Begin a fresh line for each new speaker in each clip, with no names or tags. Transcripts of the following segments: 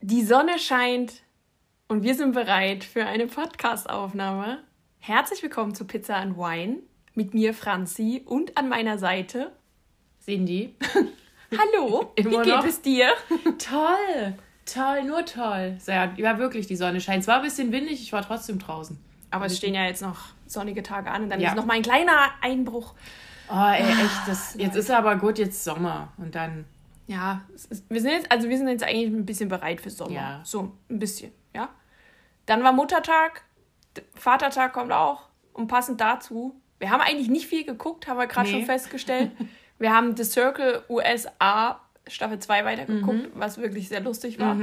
Die Sonne scheint und wir sind bereit für eine Podcast-Aufnahme. Herzlich willkommen zu Pizza and Wine mit mir, Franzi, und an meiner Seite
Cindy.
Hallo, wie geht
noch?
es dir?
Toll, toll, nur toll. Ja, ja, wirklich, die Sonne scheint. Es war ein bisschen windig, ich war trotzdem draußen.
Aber es stehen ja jetzt noch sonnige Tage an und dann
Ja.
ist noch mal ein kleiner Einbruch.
Oh, ey, echt, das, jetzt ist aber gut, jetzt Sommer. Und dann,
Ja, ist, wir sind jetzt, also wir sind jetzt eigentlich ein bisschen bereit für Sommer.
Ja.
So, ein bisschen, ja. Dann war Muttertag, Vatertag kommt auch. Und passend dazu, wir haben eigentlich nicht viel geguckt, haben wir gerade
Nee.
schon festgestellt. wir haben The Circle USA Staffel 2 weitergeguckt, was wirklich sehr lustig war.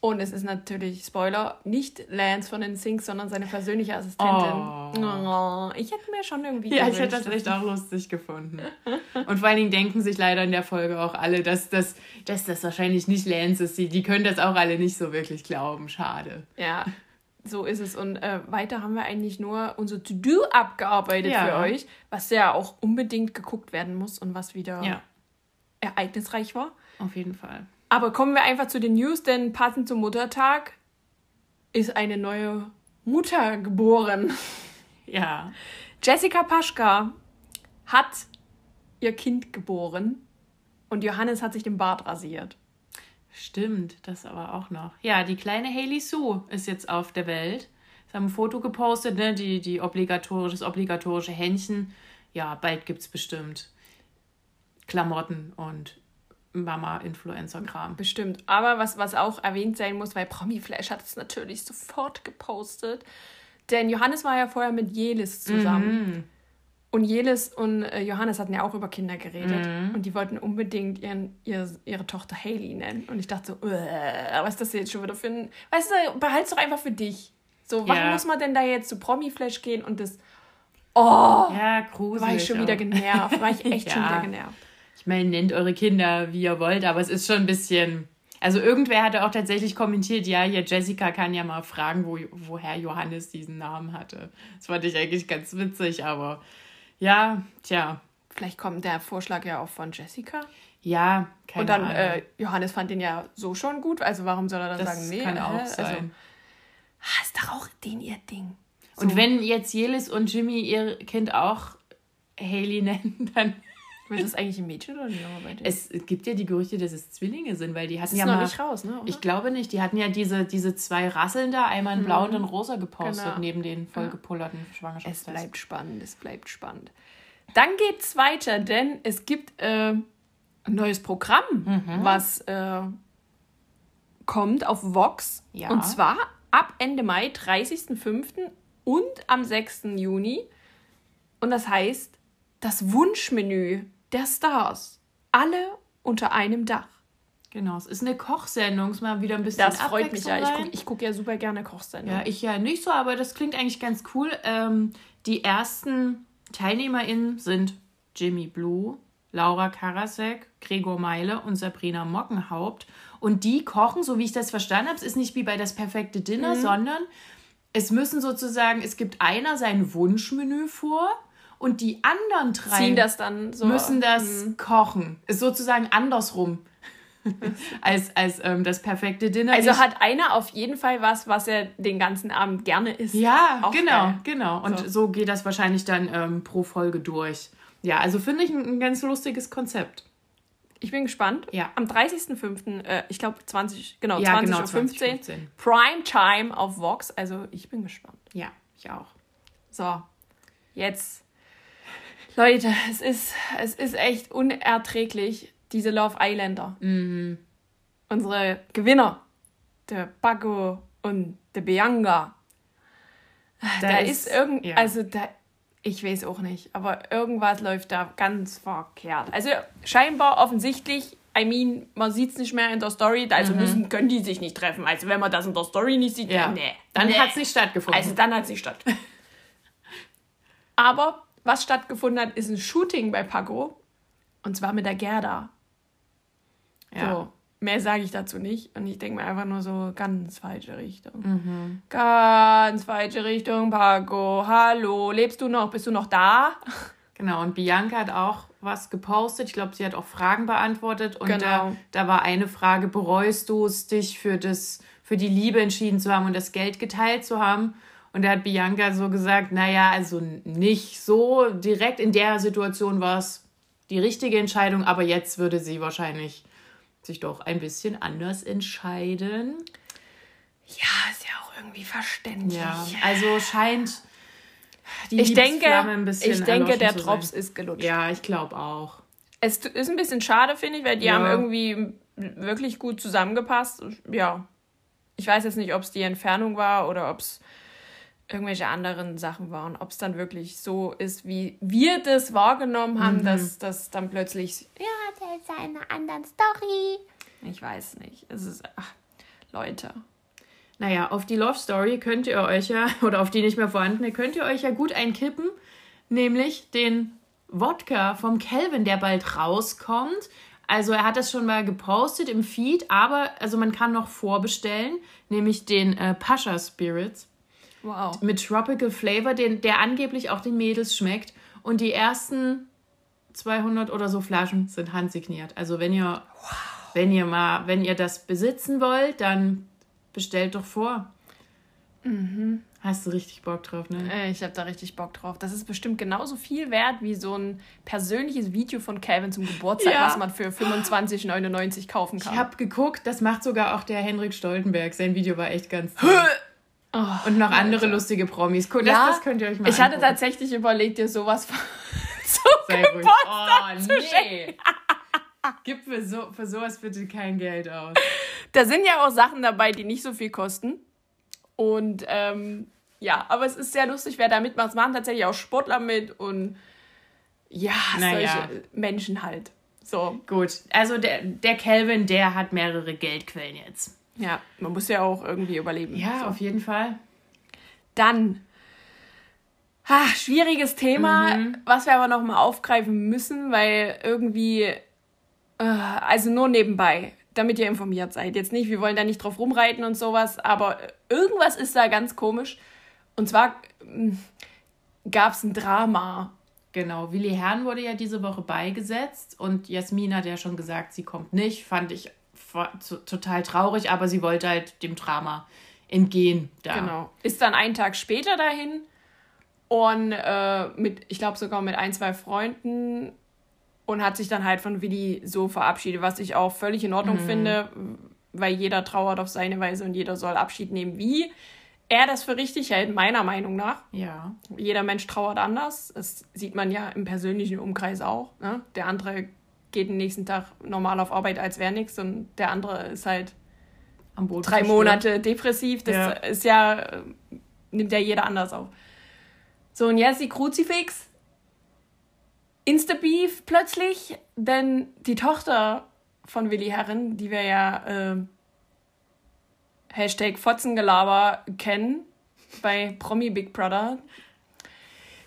Und es ist natürlich, Spoiler, nicht Lance von den Sinks, sondern seine persönliche Assistentin. Oh, ich hätte mir schon irgendwie
ja, ich
gewünscht,
hätte das echt auch lustig gefunden. Und vor allen Dingen denken sich leider in der Folge auch alle, dass das, dass das wahrscheinlich nicht Lance ist. Die, die können das auch alle nicht so wirklich glauben. Schade.
Ja, so ist es. Und äh, weiter haben wir eigentlich nur unser To-Do abgearbeitet
Ja.
für euch, was ja auch unbedingt geguckt werden muss und was wieder
Ja,
ereignisreich war.
auf jeden Fall.
Aber kommen wir einfach zu den News, denn passend zum Muttertag ist eine neue Mutter geboren.
Ja.
Jessica Paschka hat ihr Kind geboren und Johannes hat sich den Bart rasiert.
Stimmt, das aber auch noch. Ja, die kleine Hailey Sue ist jetzt auf der Welt. Sie haben ein Foto gepostet, ne? Die, die obligatorische, das obligatorische Händchen. Ja, bald gibt's bestimmt Klamotten und Mama-Influencer-Kram.
Bestimmt. Aber was, was auch erwähnt sein muss, weil Promiflash hat es natürlich sofort gepostet. Denn Johannes war ja vorher mit Jelis zusammen. Und Jelis und äh, Johannes hatten ja auch über Kinder geredet. Und die wollten unbedingt ihren, ihr, ihre Tochter Haley nennen. Und ich dachte so, "Uäh, was ist das jetzt schon wieder für ein. Weißt du, behalt's doch einfach für dich. So, warum
Ja.
muss man denn da jetzt zu Promiflash gehen und das. Oh,
Ja, gruselig.
war ich schon wieder genervt. War ich echt schon
Ja.
wieder genervt.
Ich meine, nennt eure Kinder, wie ihr wollt, aber es ist schon ein bisschen. Also irgendwer hatte auch tatsächlich kommentiert, ja, hier Jessica kann ja mal fragen, wo, woher Johannes diesen Namen hatte. Das fand ich eigentlich ganz witzig, aber ja, tja,
Vielleicht kommt der Vorschlag ja auch von Jessica.
ja, keine
Und dann,
Ahnung.
äh, Johannes fand den ja so schon gut, also warum soll er dann
das
sagen, nee,
kann auch
Also,
sein.
ah, ist doch auch den ihr Ding.
Und wenn jetzt Jelis und Jimmy ihr Kind auch Haley nennen, dann.
Wird das eigentlich ein Mädchen oder ein Junge bei dir?
Es gibt ja die Gerüchte, dass es Zwillinge sind, weil die hatten
ist
ja
noch
mal.
nicht raus, ne? Oder?
Ich glaube nicht. Die hatten ja diese, diese zwei Rasseln da, einmal in blau und in rosa gepostet,
Genau.
neben den vollgepullerten
es
Schwangerschaftstests.
bleibt spannend, es bleibt spannend. Dann geht's weiter, denn es gibt äh, ein neues Programm,
Mhm.
was äh, kommt auf Vox.
Ja.
Und zwar ab Ende Mai, 30.05. und am 6. Juni. Und das heißt das Wunschmenü der Stars. Alle unter einem Dach.
Genau, es ist eine Kochsendung, ist mal wieder ein bisschen
Das freut mich ja. Ich gucke guck ja super gerne Kochsendungen.
Ja, ich ja nicht so, aber das klingt eigentlich ganz cool. Ähm, die ersten TeilnehmerInnen sind Jimmy Blue, Laura Karasek, Gregor Meile und Sabrina Mockenhaupt. Und die kochen, so wie ich das verstanden habe, es ist nicht wie bei das perfekte Dinner,
Mhm.
sondern es müssen sozusagen, es gibt einer sein Wunschmenü vor und die anderen drei
Ziehen das dann so.
müssen das kochen. Ist sozusagen andersrum als, als ähm, das perfekte Dinner.
Also
Nicht-
hat einer auf jeden Fall was, was er den ganzen Abend gerne isst.
Ja,
Auch
genau,
geil.
genau. Und
So.
so. geht das wahrscheinlich dann ähm, pro Folge durch. Ja, also finde ich ein, ein ganz lustiges Konzept.
Ich bin gespannt.
Ja.
Am 30.05., äh, ich glaube 20, genau,
Ja,
20
genau,
Uhr 15,
2015.
Prime Time auf Vox. Also ich bin gespannt.
Ja, ich auch.
So, jetzt. Leute, es ist, es ist echt unerträglich, diese Love Islander.
Mhm.
Unsere Gewinner, der Paco und der Bianca. Da, ist, irgend,
ja.
also da, Ich weiß auch nicht, aber irgendwas läuft da ganz verkehrt. Also scheinbar offensichtlich, I mean, man sieht es nicht mehr in der Story, also mhm. müssen, können die sich nicht treffen. Also wenn man das in der Story nicht sieht, ja. nee.
Dann
nee.
hat es nicht stattgefunden.
Also dann hat es nicht stattgefunden. aber was stattgefunden hat, ist ein Shooting bei Paco. Und zwar mit der Gerda. Ja. So, mehr sage ich dazu nicht. Und ich denke mir einfach nur so, ganz falsche Richtung. Mhm. Ganz falsche Richtung, Paco. Hallo, lebst du noch? Bist du noch da?
Genau, und Bianca hat auch was gepostet. Ich glaube, sie hat auch Fragen beantwortet. Und genau. da, da war eine Frage, bereust du es, dich für, das, für die Liebe entschieden zu haben und das Geld geteilt zu haben? Und da hat Bianca so gesagt, naja, also nicht so direkt in der Situation war es die richtige Entscheidung, aber jetzt würde sie wahrscheinlich sich doch ein bisschen anders entscheiden.
Ja, ist ja auch irgendwie verständlich. Ja,
also scheint
die ich denke, ein bisschen ich denke, der Drops ist gelutscht.
Ja, ich glaube auch.
Es ist ein bisschen schade, finde ich, weil die ja. haben irgendwie wirklich gut zusammengepasst. Ja. Ich weiß jetzt nicht, ob es die Entfernung war oder ob es irgendwelche anderen Sachen waren. Ob es dann wirklich so ist, wie wir das wahrgenommen haben, mhm. dass das dann plötzlich, ja, der ist eine andere Story. Ich weiß nicht. Es ist, ach, Leute.
Naja, auf die Love Story könnt ihr euch ja, oder auf die nicht mehr vorhandene, könnt ihr euch ja gut einkippen. Nämlich den Wodka vom Calvin, der bald rauskommt. Also er hat das schon mal gepostet im Feed, aber also man kann noch vorbestellen, nämlich den äh, Pascha Spirits. Wow. Mit Tropical Flavor, den, der angeblich auch den Mädels schmeckt. Und die ersten 200 oder so Flaschen sind handsigniert. Also wenn ihr, wow. wenn ihr mal, wenn ihr das besitzen wollt, dann bestellt doch vor. Mhm. Hast du richtig Bock drauf, ne?
Äh, ich habe da richtig Bock drauf. Das ist bestimmt genauso viel wert wie so ein persönliches Video von Calvin zum Geburtstag, ja. was man für 25,99 kaufen kann.
Ich habe geguckt, das macht sogar auch der Henrik Stoltenberg. Sein Video war echt ganz Oh, und noch andere Alter. lustige Promis. Cool,
ja, das, das, könnt ihr euch mal Ich angucken. hatte tatsächlich überlegt, dir sowas zum Geburtstag
oh, zu nee. Gib für, so, für sowas bitte kein Geld aus.
Da sind ja auch Sachen dabei, die nicht so viel kosten. Und ähm, ja, aber es ist sehr lustig, wer da mitmacht. Es machen tatsächlich auch Sportler mit und ja, naja. solche Menschen halt. So.
Gut, also der, der Calvin, der hat mehrere Geldquellen jetzt.
Ja, man muss ja auch irgendwie überleben.
Ja, so. auf jeden Fall.
Dann, ha, schwieriges Thema, mhm. was wir aber noch mal aufgreifen müssen, weil irgendwie, äh, also nur nebenbei, damit ihr informiert seid. Jetzt nicht, wir wollen da nicht drauf rumreiten und sowas, aber irgendwas ist da ganz komisch. Und zwar hm, gab es ein Drama.
Genau, Willi Herrn wurde ja diese Woche beigesetzt und Jasmin hat ja schon gesagt, sie kommt nicht. Fand ich total traurig, aber sie wollte halt dem Drama entgehen.
Da. Genau. Ist dann einen Tag später dahin und äh, mit, ich glaube sogar mit ein, zwei Freunden und hat sich dann halt von Willi so verabschiedet, was ich auch völlig in Ordnung mhm. finde, weil jeder trauert auf seine Weise und jeder soll Abschied nehmen, wie er das für richtig hält, meiner Meinung nach. Ja. Jeder Mensch trauert anders. Das sieht man ja im persönlichen Umkreis auch. Ne? Der andere geht den nächsten Tag normal auf Arbeit, als wäre nichts und der andere ist halt am Boden drei Monate depressiv. Das ja. ist ja, nimmt ja jeder anders auf. So, und jetzt die Kruzifix. Insta-Beef plötzlich, denn die Tochter von Willi Herren, die wir ja äh, Hashtag Fotzengelaber kennen bei Promi Big Brother,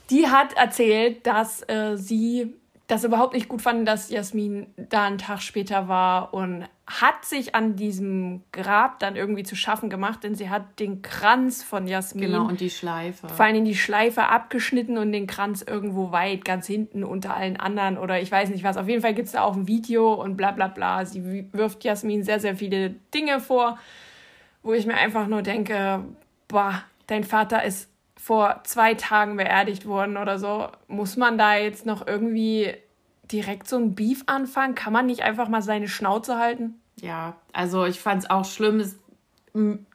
die hat erzählt, dass äh, sie das überhaupt nicht gut fanden, dass Jasmin da einen Tag später war und hat sich an diesem Grab dann irgendwie zu schaffen gemacht, denn sie hat den Kranz von Jasmin.
Genau, und die Schleife.
Vor allem die Schleife abgeschnitten und den Kranz irgendwo weit, ganz hinten unter allen anderen oder ich weiß nicht was. Auf jeden Fall gibt es da auch ein Video und bla bla bla. Sie wirft Jasmin sehr, sehr viele Dinge vor, wo ich mir einfach nur denke, boah, dein Vater ist vor zwei Tagen beerdigt worden oder so. Muss man da jetzt noch irgendwie direkt so ein Beef anfangen? Kann man nicht einfach mal seine Schnauze halten?
Ja, also ich fand es auch schlimm. Es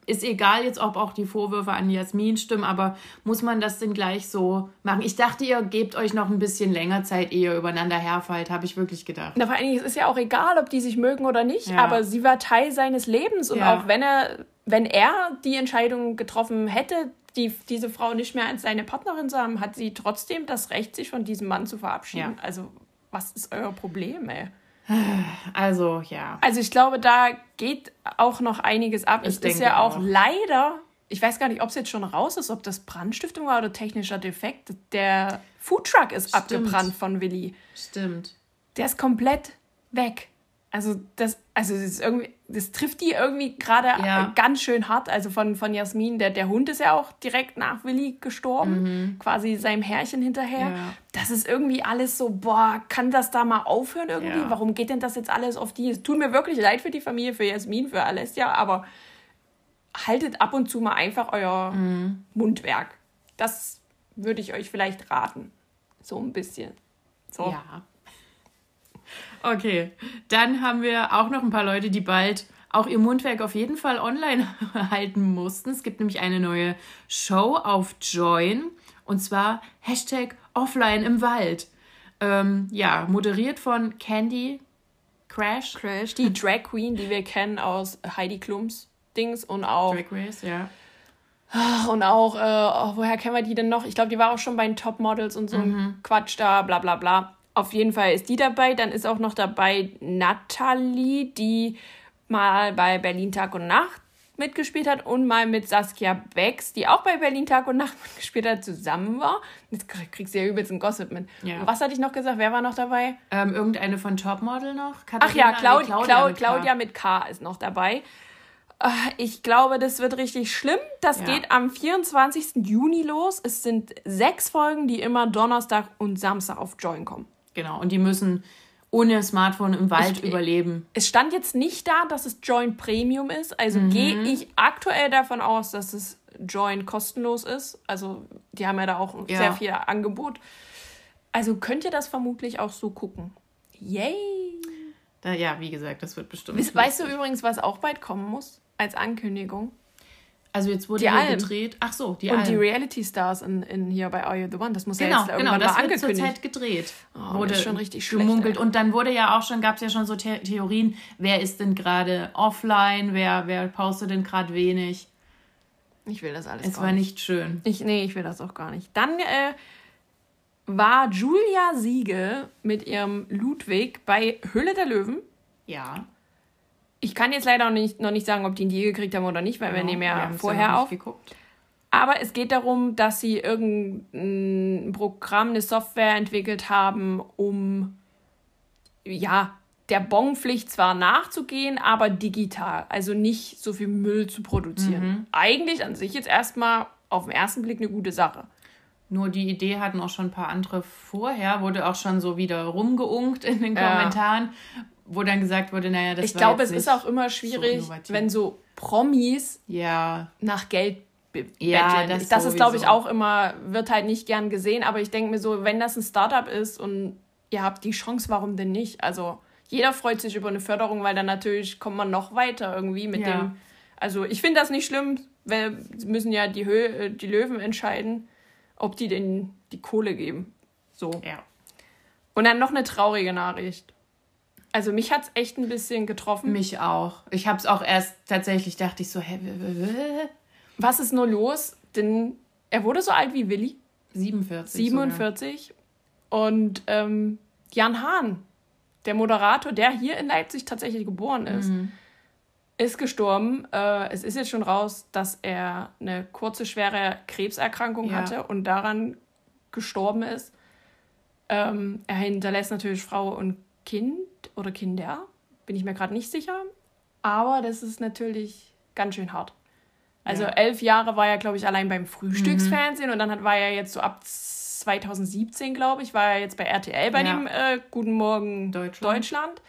ist egal jetzt, ob auch die Vorwürfe an Jasmin stimmen, aber muss man das denn gleich so machen? Ich dachte, ihr gebt euch noch ein bisschen länger Zeit, ehe ihr übereinander herfallt, habe ich wirklich gedacht.
Na, vor allen Dingen, es ist ja auch egal, ob die sich mögen oder nicht, ja. aber sie war Teil seines Lebens und ja. auch wenn er, wenn er die Entscheidung getroffen hätte, die, diese Frau nicht mehr als seine Partnerin zu haben, hat sie trotzdem das Recht, sich von diesem Mann zu verabschieden. Ja. Also, was ist euer Problem, ey?
Also, ja.
Also, ich glaube, da geht auch noch einiges ab. Ich es ist ja auch, auch leider, ich weiß gar nicht, ob es jetzt schon raus ist, ob das Brandstiftung war oder technischer Defekt. Der Foodtruck ist Stimmt. abgebrannt von Willi.
Stimmt.
Der ist komplett weg. Also das, also das ist irgendwie, das trifft die irgendwie gerade ja. ganz schön hart. Also von, von Jasmin, der, der Hund ist ja auch direkt nach Willi gestorben, mhm. quasi seinem Herrchen hinterher. Ja. Das ist irgendwie alles so, boah, kann das da mal aufhören irgendwie? Ja. Warum geht denn das jetzt alles auf die? Es tut mir wirklich leid für die Familie, für Jasmin, für Alessia, aber haltet ab und zu mal einfach euer mhm. Mundwerk. Das würde ich euch vielleicht raten. So ein bisschen. So.
Ja. Okay, dann haben wir auch noch ein paar Leute, die bald auch ihr Mundwerk auf jeden Fall online halten mussten. Es gibt nämlich eine neue Show auf Join und zwar Hashtag Offline im Wald. Ähm, ja, moderiert von Candy Crash.
Crash, die Drag Queen, die wir kennen aus Heidi Klums Dings und auch.
Drag Race, ja.
Und auch, äh, oh, woher kennen wir die denn noch? Ich glaube, die war auch schon bei den Top Models und so mhm. Quatsch da, bla bla bla. Auf jeden Fall ist die dabei. Dann ist auch noch dabei Natalie, die mal bei Berlin Tag und Nacht mitgespielt hat und mal mit Saskia Becks, die auch bei Berlin Tag und Nacht mitgespielt hat, zusammen war. Jetzt kriegst du ja übelst ein Gossip mit. Ja. was hatte ich noch gesagt? Wer war noch dabei?
Ähm, irgendeine von Topmodel noch?
Katharina, Ach ja, Claud Claudia, Claudia, mit Claudia mit K ist noch dabei. Äh, ich glaube, das wird richtig schlimm. Das ja. geht am 24. Juni los. Es sind sechs Folgen, die immer Donnerstag und Samstag auf Join kommen.
Genau, und die müssen ohne Smartphone im Wald ich, überleben.
Es stand jetzt nicht da, dass es Join Premium ist. Also mhm. gehe ich aktuell davon aus, dass es Join kostenlos ist. Also die haben ja da auch ja. sehr viel Angebot. Also könnt ihr das vermutlich auch so gucken. Yay!
Da, ja, wie gesagt, das wird bestimmt.
Weißt, weißt du übrigens, was auch bald kommen muss als Ankündigung?
Also jetzt wurde die hier gedreht. Ach so,
die Und Alm. die Reality Stars in, in hier bei Are You the One, das muss genau, ja jetzt
genau, irgendwann das mal wird zurzeit gedreht.
Oh, wurde das ist schon richtig
gemunkelt. Und dann wurde ja auch schon, gab es ja schon so The Theorien, wer ist denn gerade offline, wer, wer postet denn gerade wenig.
Ich will das alles
Es war nicht schön.
Ich, nee, ich will das auch gar nicht. Dann äh, war Julia Siege mit ihrem Ludwig bei Hülle der Löwen.
Ja.
Ich kann jetzt leider noch nicht, noch nicht sagen, ob die ihn je gekriegt haben oder nicht, weil genau, wir nehmen ja vorher auf. Geguckt. Aber es geht darum, dass sie irgendein Programm, eine Software entwickelt haben, um ja, der Bonpflicht zwar nachzugehen, aber digital, also nicht so viel Müll zu produzieren. Mhm. Eigentlich an sich jetzt erstmal auf den ersten Blick eine gute Sache.
Nur die Idee hatten auch schon ein paar andere vorher, wurde auch schon so wieder rumgeunkt in den Kommentaren, wo dann gesagt wurde, naja,
das Ich glaube, es ist auch immer schwierig, so wenn so Promis
ja.
nach Geld ja, das, das ist, glaube ich, auch immer, wird halt nicht gern gesehen, aber ich denke mir so, wenn das ein Startup ist und ihr habt die Chance, warum denn nicht? Also jeder freut sich über eine Förderung, weil dann natürlich kommt man noch weiter irgendwie mit ja. dem. Also ich finde das nicht schlimm, weil müssen ja die, Höhe, die Löwen entscheiden, ob die denn die Kohle geben. So.
Ja.
Und dann noch eine traurige Nachricht. Also mich hat es echt ein bisschen getroffen.
Mich auch. Ich habe es auch erst tatsächlich, dachte ich so, hä,
was ist nur los? Denn er wurde so alt wie Willi.
47.
47. Sogar. Und ähm, Jan Hahn, der Moderator, der hier in Leipzig tatsächlich geboren ist, mhm. ist gestorben. Äh, es ist jetzt schon raus, dass er eine kurze, schwere Krebserkrankung ja. hatte und daran gestorben ist. Ähm, er hinterlässt natürlich Frau und Kind oder Kinder, bin ich mir gerade nicht sicher. Aber das ist natürlich ganz schön hart. Also ja. elf Jahre war er, glaube ich, allein beim Frühstücksfernsehen mhm. und dann hat, war er jetzt so ab 2017, glaube ich, war er jetzt bei RTL bei ja. dem äh, Guten Morgen Deutschland. Deutschland.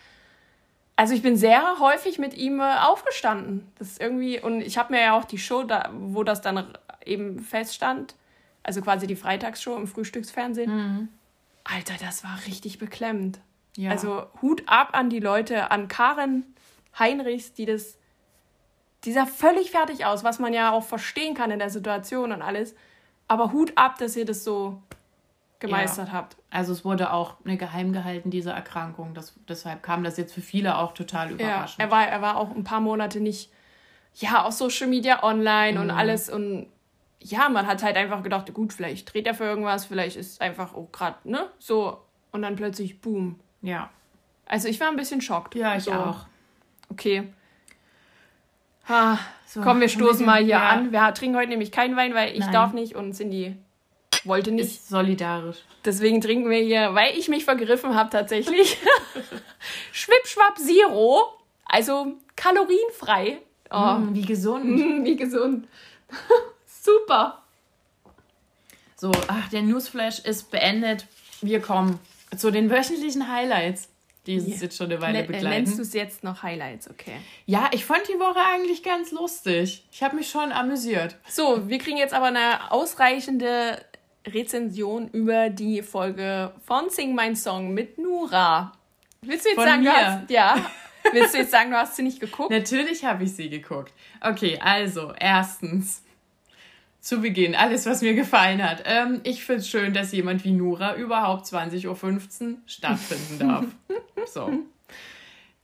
Also ich bin sehr häufig mit ihm äh, aufgestanden. Das ist irgendwie, und ich habe mir ja auch die Show, da, wo das dann eben feststand, also quasi die Freitagsshow im Frühstücksfernsehen. Mhm. Alter, das war richtig beklemmend. Ja. Also Hut ab an die Leute, an Karen Heinrichs, die das, die sah völlig fertig aus, was man ja auch verstehen kann in der Situation und alles. Aber Hut ab, dass ihr das so gemeistert ja. habt.
Also es wurde auch eine geheim gehalten, diese Erkrankung. Das, deshalb kam das jetzt für viele auch total überraschend.
Ja, er war, er war auch ein paar Monate nicht, ja, auf Social Media online mhm. und alles und ja, man hat halt einfach gedacht, gut, vielleicht dreht er für irgendwas, vielleicht ist einfach, oh, gerade, ne? So. Und dann plötzlich, boom.
Ja.
Also ich war ein bisschen schockt.
Ja, ich
so.
auch.
Okay. Ha,
So,
komm, wir stoßen mal hier
ja.
an. Wir trinken heute nämlich keinen Wein, weil ich
Nein.
darf nicht und Cindy wollte nicht.
Ist solidarisch.
Deswegen trinken wir hier, weil ich mich vergriffen habe tatsächlich. Schwippschwapp Zero. Also kalorienfrei. Oh,
Mm, wie gesund.
mm, wie gesund. Super.
So, ach, der Newsflash ist beendet. Wir kommen zu den wöchentlichen Highlights, die uns
Ja.
jetzt schon eine Weile
äh,
begleiten.
Nennst du es jetzt noch Highlights, okay.
Ja, ich fand die Woche eigentlich ganz lustig. Ich habe mich schon amüsiert.
So, wir kriegen jetzt aber eine ausreichende Rezension über die Folge von Sing Mein Song mit Nura. Willst du jetzt
Von
sagen, du
mir?
hast, ja. Willst du jetzt sagen, du hast sie nicht geguckt?
Natürlich habe ich sie geguckt. Okay, also, erstens. Zu Beginn, alles, was mir gefallen hat. Ähm, ich finde es schön, dass jemand wie Nura überhaupt 20.15 Uhr stattfinden darf. so.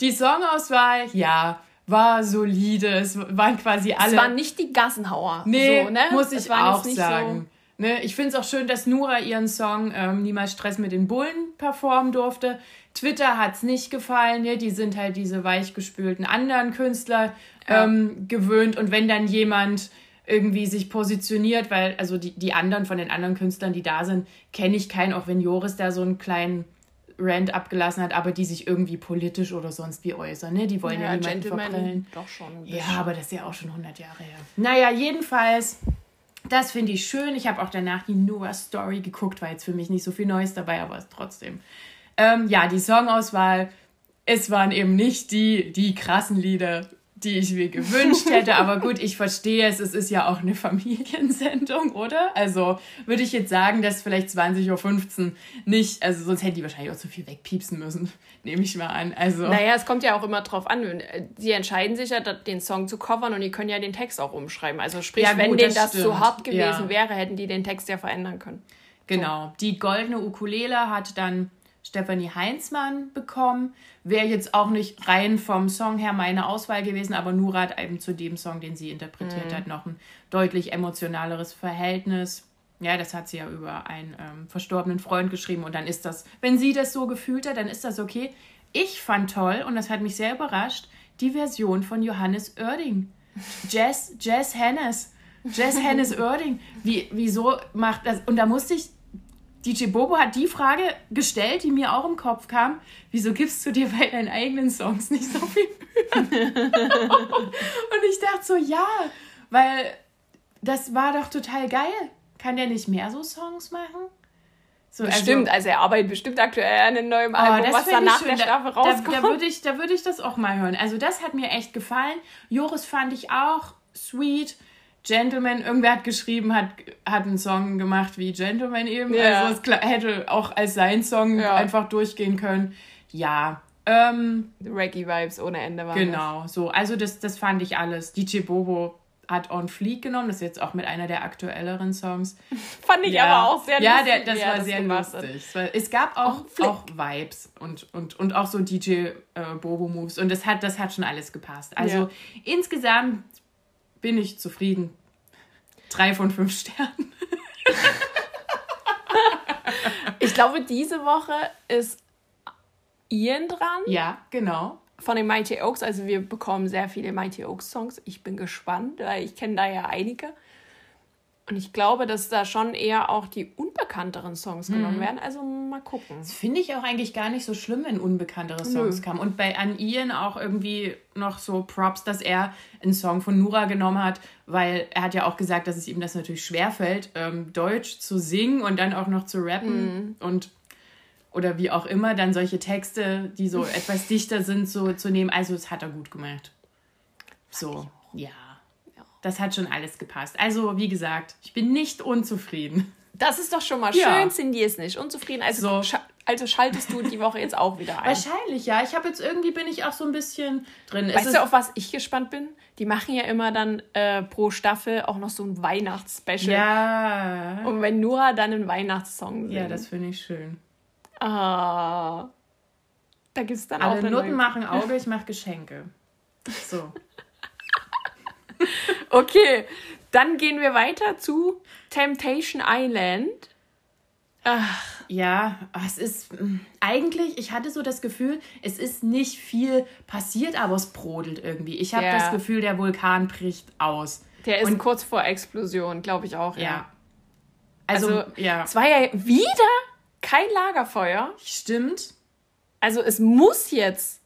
Die Songauswahl, ja, war solide. Es waren quasi alle.
Es waren nicht die Gassenhauer.
Nee,
so, ne?
muss ich auch
nicht
sagen. Ne, ich finde es auch schön, dass Nura ihren Song ähm, Niemals Stress mit den Bullen performen durfte. Twitter hat es nicht gefallen. Ne? Die sind halt diese weichgespülten anderen Künstler
Ja.
ähm, gewöhnt. Und wenn dann jemand irgendwie sich positioniert, weil also die, die anderen von den anderen Künstlern, die da sind, kenne ich keinen, auch wenn Joris da so einen kleinen Rant abgelassen hat, aber die sich irgendwie politisch oder sonst wie äußern. Ne? Die wollen ja,
Ja,
niemanden verprellen.
Gentleman. Doch schon.
Ja, aber das ist ja auch schon 100 Jahre her. Naja, jedenfalls, das finde ich schön. Ich habe auch danach die Noah Story geguckt, war jetzt für mich nicht so viel Neues dabei, aber trotzdem. Ähm, ja, die Songauswahl, es waren eben nicht die, die krassen Lieder, die ich mir gewünscht hätte. Aber gut, ich verstehe es. Es ist ja auch eine Familiensendung, oder? Also würde ich jetzt sagen, dass vielleicht 20.15 Uhr nicht, also sonst hätte die wahrscheinlich auch zu viel wegpiepsen müssen, nehme ich mal an. Also.
Naja, es kommt ja auch immer drauf an. Sie entscheiden sich ja, den Song zu covern und die können ja den Text auch umschreiben. Also sprich,
Ja,
wenn
gut,
denen
das
das so hart gewesen
Ja.
wäre, hätten die den Text ja verändern können.
Genau. Die goldene Ukulele hat dann Stefanie Heinzmann bekommen. Wäre jetzt auch nicht rein vom Song her meine Auswahl gewesen, aber Nura hat eben zu dem Song, den sie interpretiert hat, noch ein deutlich emotionaleres Verhältnis. Ja, das hat sie ja über einen ähm, verstorbenen Freund geschrieben und dann ist das, wenn sie das so gefühlt hat, dann ist das okay. Ich fand toll und das hat mich sehr überrascht, die Version von Johannes Oerding. Jazz, Jazz Hennes. Jazz Hennes Oerding. Wie, wieso macht das? Und da musste ich DJ Bobo hat die Frage gestellt, die mir auch im Kopf kam. Wieso gibst du dir bei deinen eigenen Songs nicht so viel Mühe? Und ich dachte so, ja, weil das war doch total geil. Kann der nicht mehr so Songs machen? So,
Bestimmt, also, er arbeitet bestimmt aktuell an einem neuen
Oh,
Album,
das
was
find
dann
ich
nach
schön.
der Staffel
da,
rauskommt.
Da, da würde ich, da würd ich das auch mal hören. Also das hat mir echt gefallen. Joris fand ich auch sweet. Gentleman, irgendwer hat geschrieben, hat, hat einen Song gemacht wie Gentleman eben.
Ja.
Also es hätte auch als sein Song
Ja.
einfach durchgehen können. Ja, ähm,
Reggae-Vibes ohne Ende waren
genau, so. Also das, das fand ich alles. DJ Bobo hat On Fleek genommen, das ist jetzt auch mit einer der aktuelleren Songs.
das. Fand ich aber auch sehr
ja,
lustig.
der, das war sehr
gemacht hat.
lustig. Es, war, es gab auch,
Auch
Vibes und, und, und auch so DJ äh, Bobo-Moves und das hat, das hat schon alles gepasst. Also
Ja.
insgesamt bin ich zufrieden. Drei von fünf Sternen.
Ich glaube, diese Woche ist Ian dran
Ja, genau.
von den Mighty Oaks. Also wir bekommen sehr viele Mighty Oaks Songs. Ich bin gespannt, weil ich kenne da ja einige. Und ich glaube, dass da schon eher auch die unbekannteren Songs
Mhm.
genommen werden. Also mal gucken.
Das finde ich auch eigentlich gar nicht so schlimm, wenn unbekanntere Songs kamen. Und bei an Ian auch irgendwie noch so Props, dass er einen Song von Nura genommen hat, weil er hat ja auch gesagt, dass es ihm das natürlich schwerfällt, ähm, Deutsch zu singen und dann auch noch zu rappen und oder wie auch immer, dann solche Texte, die so etwas dichter sind, so zu nehmen. Also das hat er gut gemacht. So, ja. Das hat schon alles gepasst. Also, wie gesagt, ich bin nicht unzufrieden.
Das ist doch schon mal
Ja.
schön. Cindy ist nicht unzufrieden. Also,
So.
scha also schaltest du die Woche jetzt auch wieder ein.
Wahrscheinlich, ja. Ich habe jetzt irgendwie bin ich auch so ein bisschen drin.
Weißt
ist-
du, auf was ich gespannt bin? Die machen ja immer dann äh, pro Staffel auch noch so ein Weihnachtsspecial.
Ja.
Und wenn Nora dann einen Weihnachtssong singt.
Ja, das finde ich schön.
Ah. Da gibt es dann auch
Alle Nutten machen Auge, ich mache Geschenke. So.
Okay, Dann gehen wir weiter zu Temptation Island.
Ach. Ja, es ist mm, eigentlich, ich hatte so das Gefühl, es ist nicht viel passiert, aber es brodelt irgendwie. Ich habe
Ja.
das Gefühl, der Vulkan bricht aus.
Der ist
Und-
kurz vor Explosion, glaube ich auch. Ja.
Ja. Also,
Also,
ja,
Es war ja wieder kein Lagerfeuer.
stimmt.
Also es muss jetzt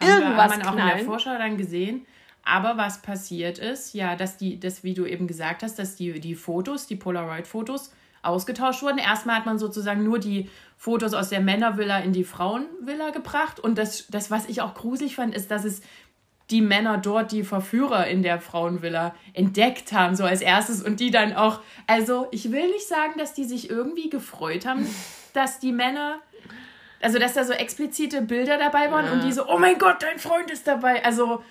Haben wir-
irgendwas
hat man auch in der
knallen.
Vorschau dann gesehen. Aber was passiert ist, ja, dass die, das, wie du eben gesagt hast, dass die, die Fotos, die Polaroid-Fotos ausgetauscht wurden. Erstmal hat man sozusagen nur die Fotos aus der Männervilla in die Frauenvilla gebracht. Und das, das, was ich auch gruselig fand, ist, dass es die Männer dort, die Verführer in der Frauenvilla entdeckt haben, so als erstes. Und die dann auch, also ich will nicht sagen, dass die sich irgendwie gefreut haben, dass die Männer, also dass da so explizite Bilder dabei waren und die so, oh mein Gott, dein Freund ist dabei. Also,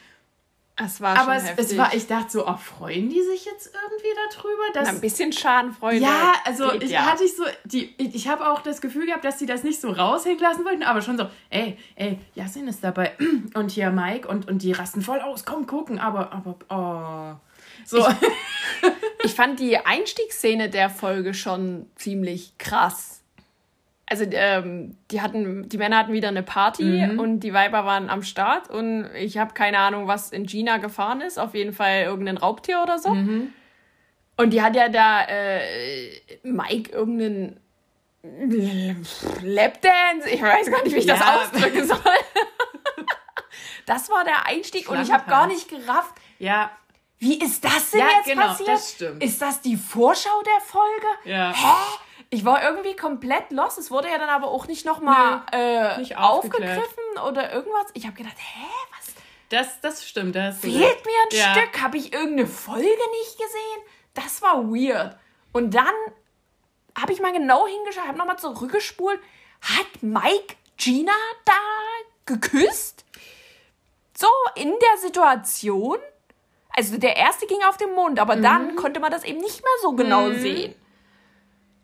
Es war
aber
schon
es,
heftig.
es war, ich dachte so, oh, freuen die sich jetzt irgendwie darüber? Dass,
Na, ein bisschen Schadenfreude.
ja, also
geht
ich
ja.
hatte ich so, die, ich, ich habe auch das Gefühl gehabt, dass sie das nicht so raushängen lassen wollten, aber schon so, ey, ey, Yasin ist dabei und hier Mike und, und die rasten voll aus, komm gucken, aber, aber, oh. So,
Ich fand die Einstiegsszene der Folge schon ziemlich krass. Also ähm, die hatten, die Männer hatten wieder eine Party
Mhm.
und die Weiber waren am Start und ich habe keine Ahnung, was in Gina gefahren ist. Auf jeden Fall irgendein Raubtier oder so.
Mhm.
Und die hat ja da äh, Mike irgendeinen Lapdance, ich weiß gar nicht, wie ich das
Ja.
ausdrücken soll. Das war der Einstieg und ich habe gar nicht gerafft,
ja,
wie ist das denn
Ja,
jetzt
genau,
passiert?
das stimmt.
Ist das die Vorschau der Folge?
Ja.
Hä? Ich war irgendwie komplett lost. Es wurde ja dann aber auch nicht nochmal äh,
nicht
aufgegriffen oder irgendwas. Ich habe gedacht, hä, was
das, das stimmt. Das
fehlt mir ein
ja.
Stück? Habe ich irgendeine Folge nicht gesehen? Das war weird. Und dann habe ich mal genau hingeschaut, habe nochmal zurückgespult. Hat Mike Gina da geküsst? So in der Situation? Also der erste ging auf den Mond, aber
Mhm.
dann konnte man das eben nicht mehr so genau sehen.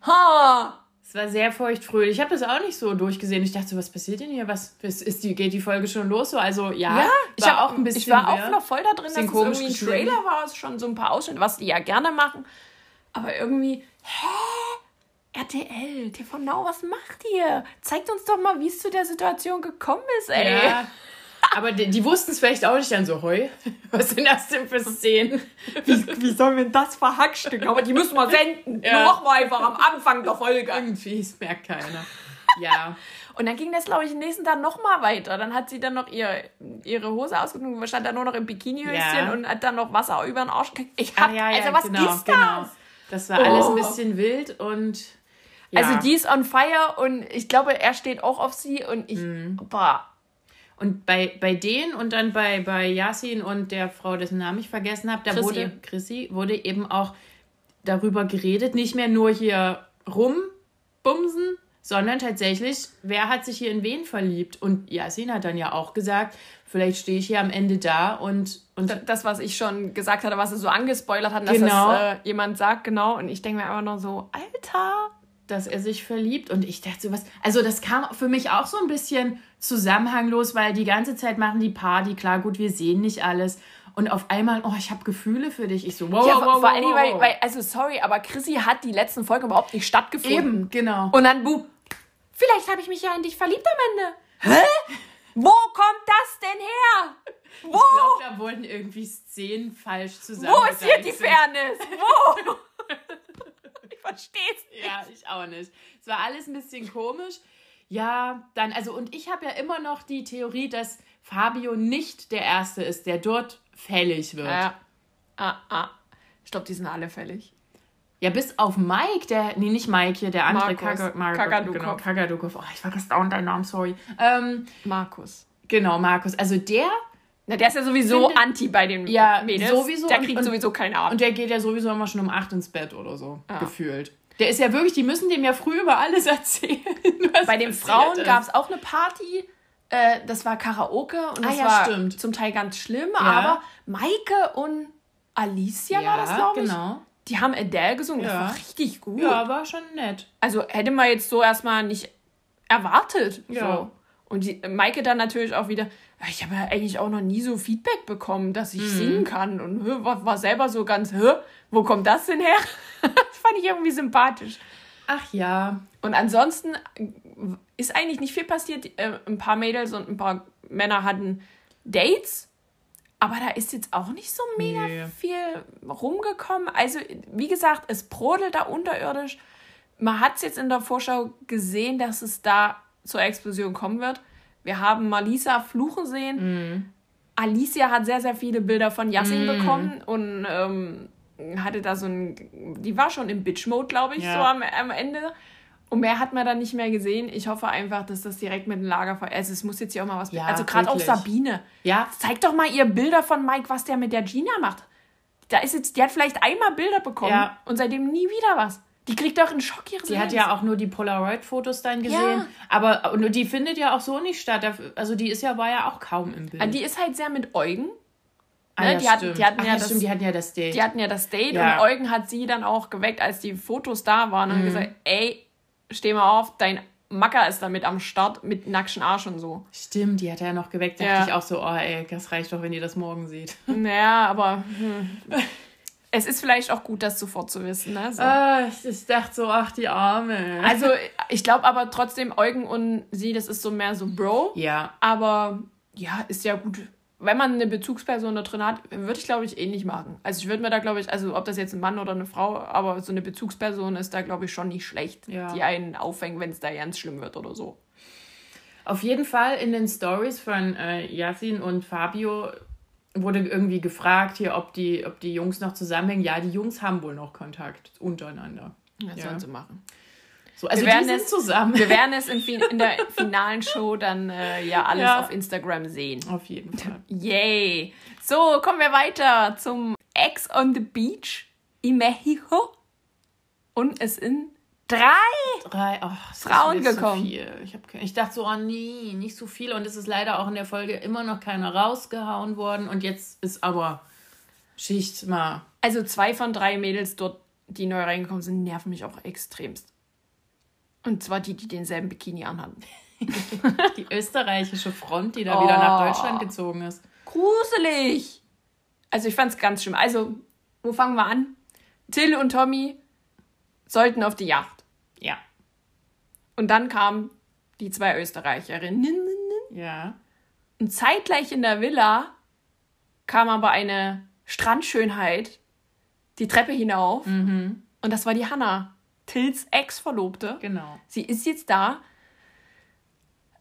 Ha!
Es war sehr feuchtfröhlich. Ich habe das auch nicht so durchgesehen. Ich dachte so, was passiert denn hier? Was ist, die, geht die Folge schon los? So, also ja,
Ja,
ich
war
auch ein bisschen.
Ich war auch noch voll da drin, dass es irgendwie ein. Trailer war, es schon so ein paar Ausschnitte, was die ja gerne machen. Aber irgendwie, hä? RTL, TV Now, was macht ihr? Zeigt uns doch mal, wie es zu der Situation gekommen ist, ey.
Ja. Aber die, die wussten es vielleicht auch nicht dann so, heu, was sind das denn für Szenen?
Wie, wie sollen wir das verhackstücken? Aber die müssen wir senden.
Ja.
Machen wir einfach am Anfang der Folge.
Irgendwie, es merkt keiner. Ja.
Und dann ging das, glaube ich, den nächsten Tag noch mal weiter. Dann hat sie dann noch ihr, ihre Hose ausgezogen, stand da nur noch im Bikinihöschen
Ja.
und hat dann noch Wasser über den Arsch gekriegt. Ich hab,
Ah, ja, ja,
also was
genau,
ist das?
genau. Das war alles ein
Oh.
bisschen wild und.
Also die ist on fire und ich glaube, er steht auch auf sie und ich,
Mhm.
boah,
Und bei, bei denen und dann bei, bei Yasin und der Frau, dessen Namen ich vergessen habe, da
Chrissy.
wurde Chrissy wurde eben auch darüber geredet, nicht mehr nur hier rumbumsen, sondern tatsächlich, wer hat sich hier in wen verliebt? Und Yasin hat dann ja auch gesagt, vielleicht stehe ich hier am Ende da und, und
das, was ich schon gesagt hatte, was sie so angespoilert hatten, dass
Genau.
das äh, jemand sagt, genau. Und ich denke mir einfach nur so, Alter.
Dass er sich verliebt. Und ich dachte so was, also das kam für mich auch so ein bisschen zusammenhanglos, weil die ganze Zeit machen die Party, klar, gut, wir sehen nicht alles. Und auf einmal, oh, ich habe Gefühle für dich. Ich so, wow,
Ja,
wow, wow,
vor Dingen,
wow,
weil, weil, also sorry, aber Chrissy hat die letzten Folgen überhaupt nicht stattgefunden.
Eben, genau.
Und dann, buh, vielleicht habe ich mich ja in dich verliebt am Ende. Hä? Wo kommt das denn her? Wo?
Ich glaube, da wurden irgendwie Szenen falsch zusammen.
Wo ist hier die Fairness? Wo? ich versteh's nicht.
Ja, ich auch nicht. Es war alles ein bisschen komisch. Ja, dann, also, und ich habe ja immer noch die Theorie, dass Fabio nicht der Erste ist, der dort fällig wird.
Ja. Ah, ah. Ich glaube, die sind alle fällig.
Ja, bis auf Mike, der, nee, nicht Mike hier, der andere
Markus.
Kaga- Markus,
Kagadukov.
Genau, Kagadukov. Oh, ich vergesse dauernd deinen Namen, sorry. Ähm,
Markus.
genau, Markus. Also der,
Na, der ist ja sowieso
Finde-
anti bei den
Ja,
Mädels.
sowieso.
Der kriegt
und-
sowieso keine Ahnung.
und der geht ja sowieso immer schon um acht ins Bett oder so,
Ja.
gefühlt. Der ist ja wirklich, die müssen dem ja früh über alles erzählen.
Bei den Frauen gab es auch eine Party. Äh, das war Karaoke und
Ah
das
ja,
war
stimmt.
zum Teil ganz schlimm. Aber Maike und Alicia war das, glaube ich.
genau.
Die haben Adele gesungen. Das
Ja.
war richtig gut.
Ja, war schon nett.
Also hätte man jetzt so erstmal nicht erwartet.
Ja.
So. Und die, Maike dann natürlich auch wieder, ich habe ja eigentlich auch noch nie so Feedback bekommen, dass ich mhm. singen kann. Und war, selber so ganz, wo kommt das denn her? das fand ich irgendwie sympathisch.
Ach ja.
Und ansonsten ist eigentlich nicht viel passiert. Äh, ein paar Mädels und ein paar Männer hatten Dates. Aber da ist jetzt auch nicht so mega nee. viel rumgekommen. Also, wie gesagt, es brodelt da unterirdisch. Man hat es jetzt in der Vorschau gesehen, dass es da zur Explosion kommen wird. Wir haben Malisa fluchen sehen. Mm. Alicia hat sehr, sehr viele Bilder von Yassin mm. bekommen und ähm, hatte da so ein. Die war schon im Bitch-Mode, glaube ich, ja. so am, am Ende. Und mehr hat man dann nicht mehr gesehen. Ich hoffe einfach, dass das direkt mit dem Lagerfeuer. Also es muss jetzt hier auch mal was. Ja, also gerade auch Sabine. Ja. Zeig doch mal ihr Bilder von Mike, was der mit der Gina macht. Da ist jetzt, die hat vielleicht einmal Bilder bekommen ja. und seitdem nie wieder was. Die kriegt doch einen Schock
ihres Die Lebens. hat ja auch nur die Polaroid-Fotos dann gesehen. Ja. Aber und die findet ja auch so nicht statt. Also die ist ja, war ja auch kaum im Bild.
Die ist halt sehr mit Eugen. Ah, ne? die, hatten, die, hatten Ach, ja das, stimmt, die hatten ja das Date. Die hatten ja das Date ja. und Eugen hat sie dann auch geweckt, als die Fotos da waren und mhm. gesagt, ey, steh mal auf, dein Macker ist damit am Start mit nackschen Arsch und so.
Stimmt, die hat er ja noch geweckt. Da ja. dachte ich auch so, oh ey, das reicht doch, wenn ihr das morgen seht.
Naja, aber hm. es ist vielleicht auch gut, das sofort zu wissen. Ne? So.
Ah, ich dachte so, ach, die Arme.
Also, ich glaube aber trotzdem, Eugen und sie, das ist so mehr so Bro. Ja. Aber ja, ist ja gut wenn man eine Bezugsperson da drin hat, würde ich, glaube ich, ähnlich machen. Also ich würde mir da, glaube ich, also ob das jetzt ein Mann oder eine Frau, aber so eine Bezugsperson ist da, glaube ich, schon nicht schlecht, ja. die einen auffängt, wenn es da ganz schlimm wird oder so.
Auf jeden Fall in den Stories von äh, Yasin und Fabio wurde irgendwie gefragt hier, ob die, ob die Jungs noch zusammenhängen. Ja, die Jungs haben wohl noch Kontakt untereinander.
Das ja. sollen sie machen. So, also wir werden es zusammen. Wir werden es in, in der finalen Show dann äh, ja alles ja. auf Instagram sehen.
Auf jeden Fall.
Yay. So, kommen wir weiter zum Ex on the Beach in Mexico. Und es sind drei,
drei oh, Frauen gekommen. So ich, hab, ich dachte so, oh nee, nicht so viele. Und es ist leider auch in der Folge immer noch keiner rausgehauen worden. Und jetzt ist aber Schicht mal.
Also zwei von drei Mädels dort, die neu reingekommen sind, nerven mich auch extremst. Und zwar die, die denselben Bikini anhaben.
die österreichische Front, die da oh, wieder nach oh. Deutschland gezogen ist.
Gruselig! Also ich fand's ganz schlimm. Also, wo fangen wir an? Till und Tommy sollten auf die Yacht. Und dann kamen die zwei Österreicherinnen. Ja. Und zeitgleich in der Villa kam aber eine Strandschönheit die Treppe hinauf. Mhm. Und das war die Hanna. Tills Ex-Verlobte. Genau. Sie ist jetzt da.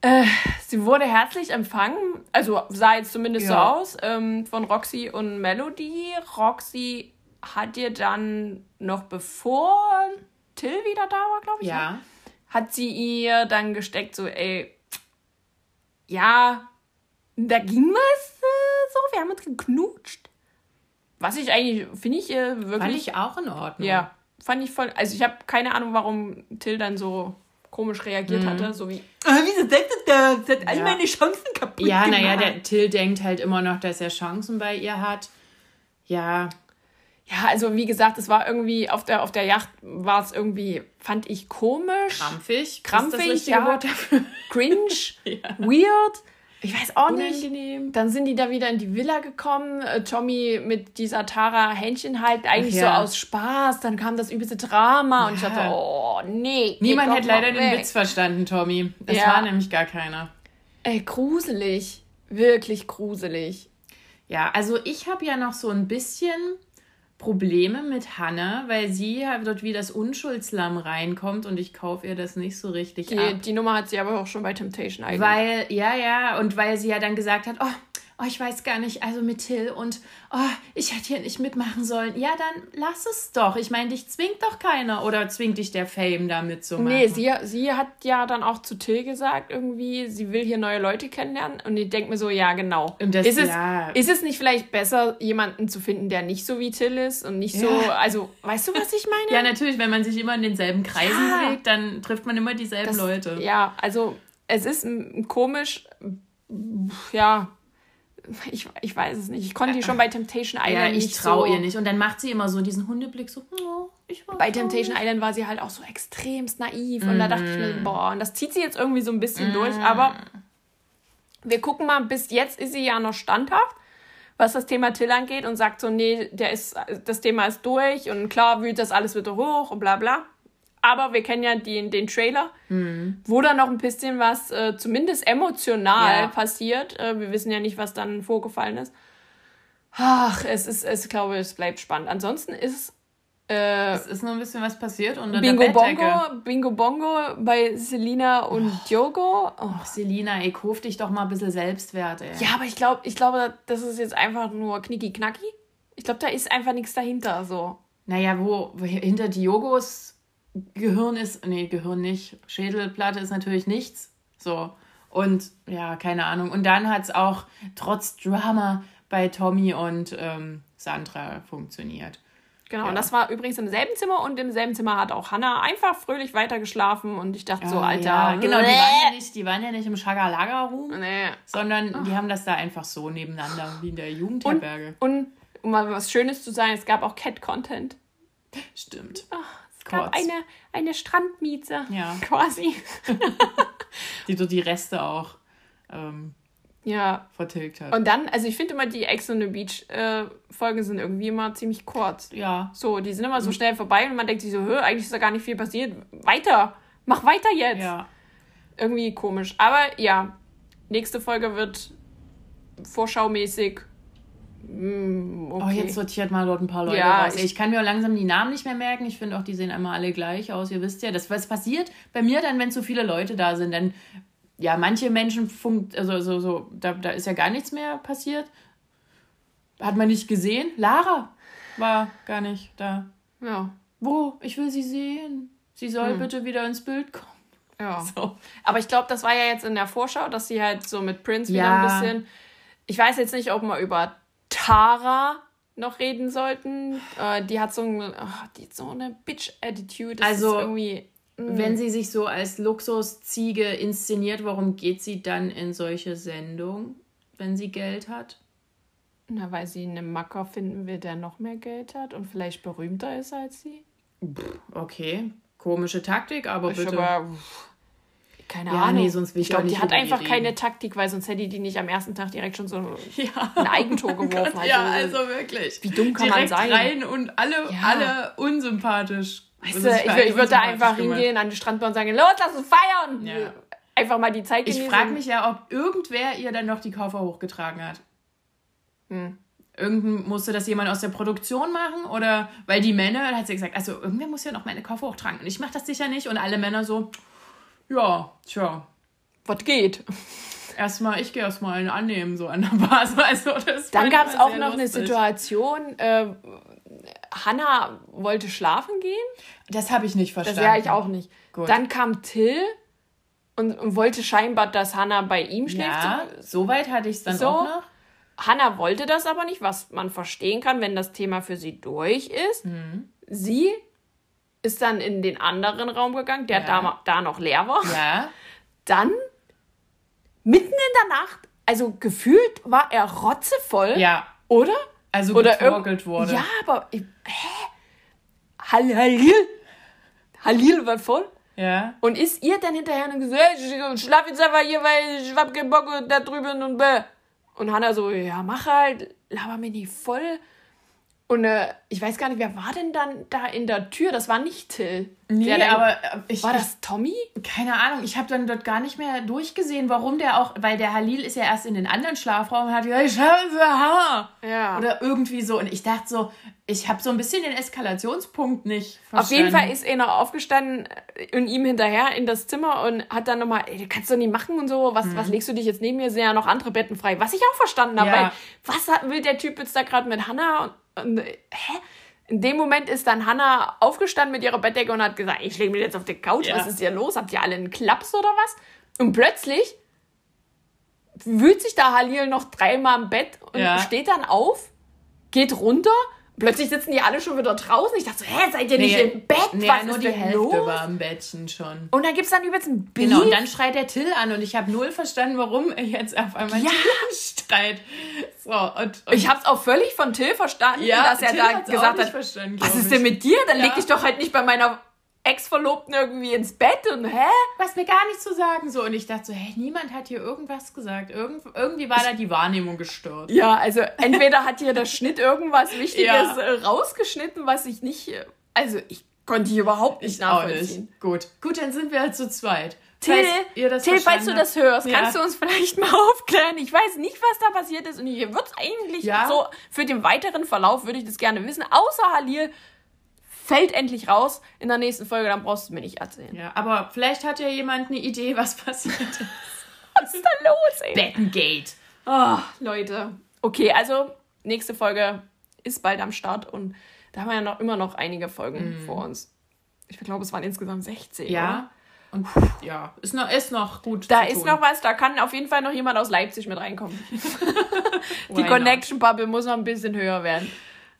Äh, sie wurde herzlich empfangen, also sah jetzt zumindest ja. so aus, ähm, von Roxy und Melody. Roxy hat ihr dann noch bevor Till wieder da war, glaube ich, ja. Ne? Hat sie ihr dann gesteckt, so, ey, ja, da ging was äh, so, wir haben uns geknutscht. Was ich eigentlich, finde ich äh, wirklich.
Fand ich auch in Ordnung.
Ja fand ich voll. Also ich habe keine Ahnung, warum Till dann so komisch reagiert mhm. hatte, so wie, ah, wieso denkt das? Das hat
all meine Chancen kaputt Ja, naja, der Till denkt halt immer noch, dass er Chancen bei ihr hat. Ja.
Ja, also wie gesagt, es war irgendwie auf der, auf der Yacht war es irgendwie, fand ich komisch. Krampfig. Krampfig, ja. Cringe, ja. weird. Ich weiß auch Unangenehm. nicht. Dann sind die da wieder in die Villa gekommen. Äh, Tommy mit dieser Tara Händchen halt eigentlich ja. so aus Spaß. Dann kam das übelste Drama ja. und ich dachte, oh nee.
Niemand hat leider den Witz verstanden, Tommy. Das ja. war nämlich gar keiner.
Ey, gruselig. Wirklich gruselig.
Ja, also ich habe ja noch so ein bisschen Probleme mit Hannah, weil sie halt dort wie das Unschuldslamm reinkommt und ich kaufe ihr das nicht so richtig
die, ab. Die Nummer hat sie aber auch schon bei Temptation
eigentlich. Weil, ja, ja, und weil sie ja dann gesagt hat, oh, oh, ich weiß gar nicht, also mit Till und oh, ich hätte hier nicht mitmachen sollen. Ja, dann lass es doch. Ich meine, dich zwingt doch keiner oder zwingt dich der Fame da mitzumachen.
Nee, sie, sie hat ja dann auch zu Till gesagt, irgendwie, sie will hier neue Leute kennenlernen und ich denke mir so, ja, genau. Das, ist, es, ja. ist es nicht vielleicht besser, jemanden zu finden, der nicht so wie Till ist und nicht so, ja. also, weißt du, was ich meine?
ja, natürlich, wenn man sich immer in denselben Kreisen ja. bewegt, dann trifft man immer dieselben das, Leute.
Ja, also, es ist komisch, ja, ich, ich weiß es nicht. Ich konnte die schon bei Temptation Island ja,
ich traue so ihr nicht. Und dann macht sie immer so diesen Hundeblick so, oh,
ich Bei Temptation Island war sie halt auch so extremst naiv. Mm. Und da dachte ich mir, mhm. boah, und das zieht sie jetzt irgendwie so ein bisschen mm. durch. Aber Wir gucken mal, bis jetzt ist sie ja noch standhaft, was das Thema Till angeht und sagt so, nee, der ist, das Thema ist durch und klar wühlt das alles wieder hoch und bla bla. Aber wir kennen ja den, den Trailer,
Mhm.
wo dann noch ein bisschen was, äh, zumindest emotional
Ja.
passiert. Äh, wir wissen ja nicht, was dann vorgefallen ist. Ach, es ist, es glaube es bleibt spannend. Ansonsten ist äh,
Es ist noch ein bisschen was passiert unter
Bingo
der Bettdecke.
Bongo, Bingo Bongo bei Selina und Diogo. Oh.
Ach, Selina, ey, kauf dich doch mal ein bisschen Selbstwert, ey.
Ja, aber ich glaube, ich glaube, das ist jetzt einfach nur knicki-knacki. Ich glaube, da ist einfach nichts dahinter. So.
Naja, wo, wo hinter Diogos Gehirn ist, nee, Gehirn nicht, Schädelplatte ist natürlich nichts. So. Und ja, keine Ahnung. Und dann hat es auch trotz Drama bei Tommy und ähm, Sandra funktioniert.
Genau,
Ja.
und das war übrigens im selben Zimmer und im selben Zimmer hat auch Hannah einfach fröhlich weitergeschlafen und ich dachte so,
Ah,
Alter,
Ja, genau, die waren ja nicht, die waren ja nicht im Schagalaga-Room,
Nee.
sondern die haben das da einfach so nebeneinander, wie in der Jugendherberge.
Und um mal was Schönes zu sagen, es gab auch Cat-Content.
Stimmt.
Es gab
Kurz.
eine, eine Strandmieze.
Ja.
Quasi.
Die so die Reste auch ähm,
Ja.
vertilgt hat.
Und dann, also ich finde immer, die Ex on the Beach äh, Folgen sind irgendwie immer ziemlich kurz.
ja,
So, die sind immer
Mhm.
so schnell vorbei und man denkt sich so, hö, eigentlich ist da gar nicht viel passiert. Weiter. Mach weiter jetzt.
ja.
Irgendwie komisch. Aber ja, nächste Folge wird vorschaumäßig. Mm,
Oh,
Okay.
jetzt sortiert mal dort ein paar Leute
Ja,
raus.
ich-
Ich, kann mir auch langsam die Namen nicht mehr merken. Ich finde auch, die sehen einmal alle gleich aus. Ihr wisst ja, das was passiert bei mir dann, wenn so viele Leute da sind. Dann, ja, manche Menschen funkt, also so, so, da, da ist ja gar nichts mehr passiert. Hat man nicht gesehen. Lara war gar nicht da.
ja.
Wo? Ich will sie sehen. Sie soll
Hm.
bitte wieder ins Bild kommen.
ja.
So.
Aber ich glaube, das war ja jetzt in der Vorschau, dass sie halt so mit Prince wieder
Ja.
ein bisschen. Ich weiß jetzt nicht, ob wir über Tara noch reden sollten. Äh, die hat so, ein, ach, die hat so eine Bitch-Attitude.
Also,
irgendwie.
Wenn sie sich so als Luxusziege inszeniert, warum geht sie dann in solche Sendungen, wenn sie Geld hat?
Na, weil sie einen Macker finden will, der noch mehr Geld hat und vielleicht berühmter ist als sie.
Okay, komische Taktik, aber
Ich
bitte.
aber, pff, keine
Ja,
Ahnung.
nee, sonst will ich
ich glaube, die hat einfach
reden.
keine Taktik, weil sonst hätte die nicht am ersten Tag direkt schon so
ja.
ein Eigentor geworfen.
Gott, ja, also wirklich.
wie dumm kann man
Direkt
sein?
rein und alle,
Ja.
alle unsympathisch.
Weißt
Was
du, ich, ich würde da einfach hingehen an die Strandbar und sagen, los, lass uns feiern.
Ja.
Einfach mal die Zeit
Ich
genießen.
frage mich ja, ob irgendwer ihr dann noch die Koffer hochgetragen hat.
Hm.
Irgend musste das jemand aus der Produktion machen oder weil die Männer, dann hat sie gesagt, also irgendwer muss ja noch meine Koffer hochtragen und ich mache das sicher nicht und alle Männer so, ja, tja,
Was geht?
erstmal, ich gehe erstmal einen annehmen, so an der Basis. Also, das
Dann gab es auch noch eine
lustig.
Situation, äh, Hannah wollte schlafen gehen.
Das habe ich nicht
Das
verstanden.
ja ich auch nicht.
Gut.
Dann kam Till und, und wollte scheinbar, dass Hannah bei ihm schläft.
Ja, soweit hatte ich es dann
So.
auch noch.
Hannah wollte das aber nicht, was man verstehen kann, wenn das Thema für sie durch ist.
Mhm.
Sie ist dann in den anderen Raum gegangen, der
Ja.
da, da noch leer war.
Ja,
Dann, mitten in der Nacht, also gefühlt war er rotzevoll,
ja.
oder?
Also
Oder
getorkelt wurde.
Ja, aber. ich- Hä? Hal Halil? Halil war voll.
Ja.
Und ist ihr dann hinterher und gesagt, hey, ich schlaf jetzt einfach hier, weil ich hab keinen Bock da drüben und bäh. Und Hannah so, ja, mach halt, laber mir nicht voll. Und äh, ich weiß gar nicht, wer war denn dann da in der Tür? Das war nicht Till.
Nee,
Der dann-
aber äh, ich,
War das Tommy?
keine Ahnung, ich habe dann dort gar nicht mehr durchgesehen, warum der auch, weil der Halil ist ja erst in den anderen Schlafraum und hat gesagt, ich habe so Haar.
Ja.
Oder irgendwie so. Und ich dachte so, ich habe so ein bisschen den Eskalationspunkt nicht verstanden.
Auf jeden Fall ist er noch aufgestanden und ihm hinterher in das Zimmer und hat dann nochmal, ey, kannst du nicht machen und so, was, was legst du dich jetzt neben mir? Sind ja noch andere Betten frei. Was ich auch verstanden habe,
Ja.
weil was hat, will der Typ jetzt da gerade mit Hannah? Und, und, äh, hä? In dem Moment ist dann Hannah aufgestanden mit ihrer Bettdecke und hat gesagt, ich lege mich jetzt auf die Couch,
Ja.
was ist hier los? Habt ihr alle einen Klaps oder was? Und plötzlich wühlt sich da Halil noch dreimal im Bett und
Ja.
steht dann auf, geht runter. Plötzlich sitzen die alle schon wieder draußen. Ich dachte so, hä, seid ihr nicht
Nee,
im Bett?
Nee,
Was
nur
ist
die Hälfte
los?
war im Bettchen schon.
Und dann gibt es dann übelst ein Beef.
Genau, und dann schreit der Till an und ich habe null verstanden, warum er jetzt auf einmal
Ja.
Till schreit. So, und, und
ich habe es auch völlig von Till verstanden,
ja,
dass er
Till
da gesagt
nicht
hat,
verstanden,
was ist denn mit dir? Dann
Ja.
leg dich doch halt nicht bei meiner Ex-Verlobten irgendwie ins Bett und hä?
Hast mir gar nichts zu sagen. So, und ich dachte so, hä, niemand hat hier irgendwas gesagt. Irgend, irgendwie war da die Wahrnehmung gestört.
Ja, also entweder hat hier der Schnitt irgendwas Wichtiges
Ja.
äh, rausgeschnitten, was ich nicht. äh, Also ich konnte hier überhaupt nicht
Ich
nachvollziehen.
nicht. Gut. Gut, dann sind wir halt zu zweit.
Till,
Falls
Till, falls du das hörst,
Ja.
kannst du uns vielleicht mal aufklären. Ich weiß nicht, was da passiert ist und hier wird es eigentlich
Ja.
so, für den weiteren Verlauf würde ich das gerne wissen. Außer Halil fällt endlich raus in der nächsten Folge, dann brauchst du mir nicht erzählen.
Ja, aber vielleicht hat ja jemand eine Idee, was passiert ist.
Was ist da los, ey?
Bettengate.
Oh, Leute. Okay, also nächste Folge ist bald am Start und da haben wir ja noch immer noch einige Folgen vor uns. Ich glaube, es waren insgesamt 16. Oder?
Mhm. Ja. Und ja, ist noch, ist noch gut.
Da ist
tun.
noch was, da kann auf jeden Fall noch jemand aus Leipzig mit reinkommen. Die? Connection Bubble muss noch ein bisschen höher werden.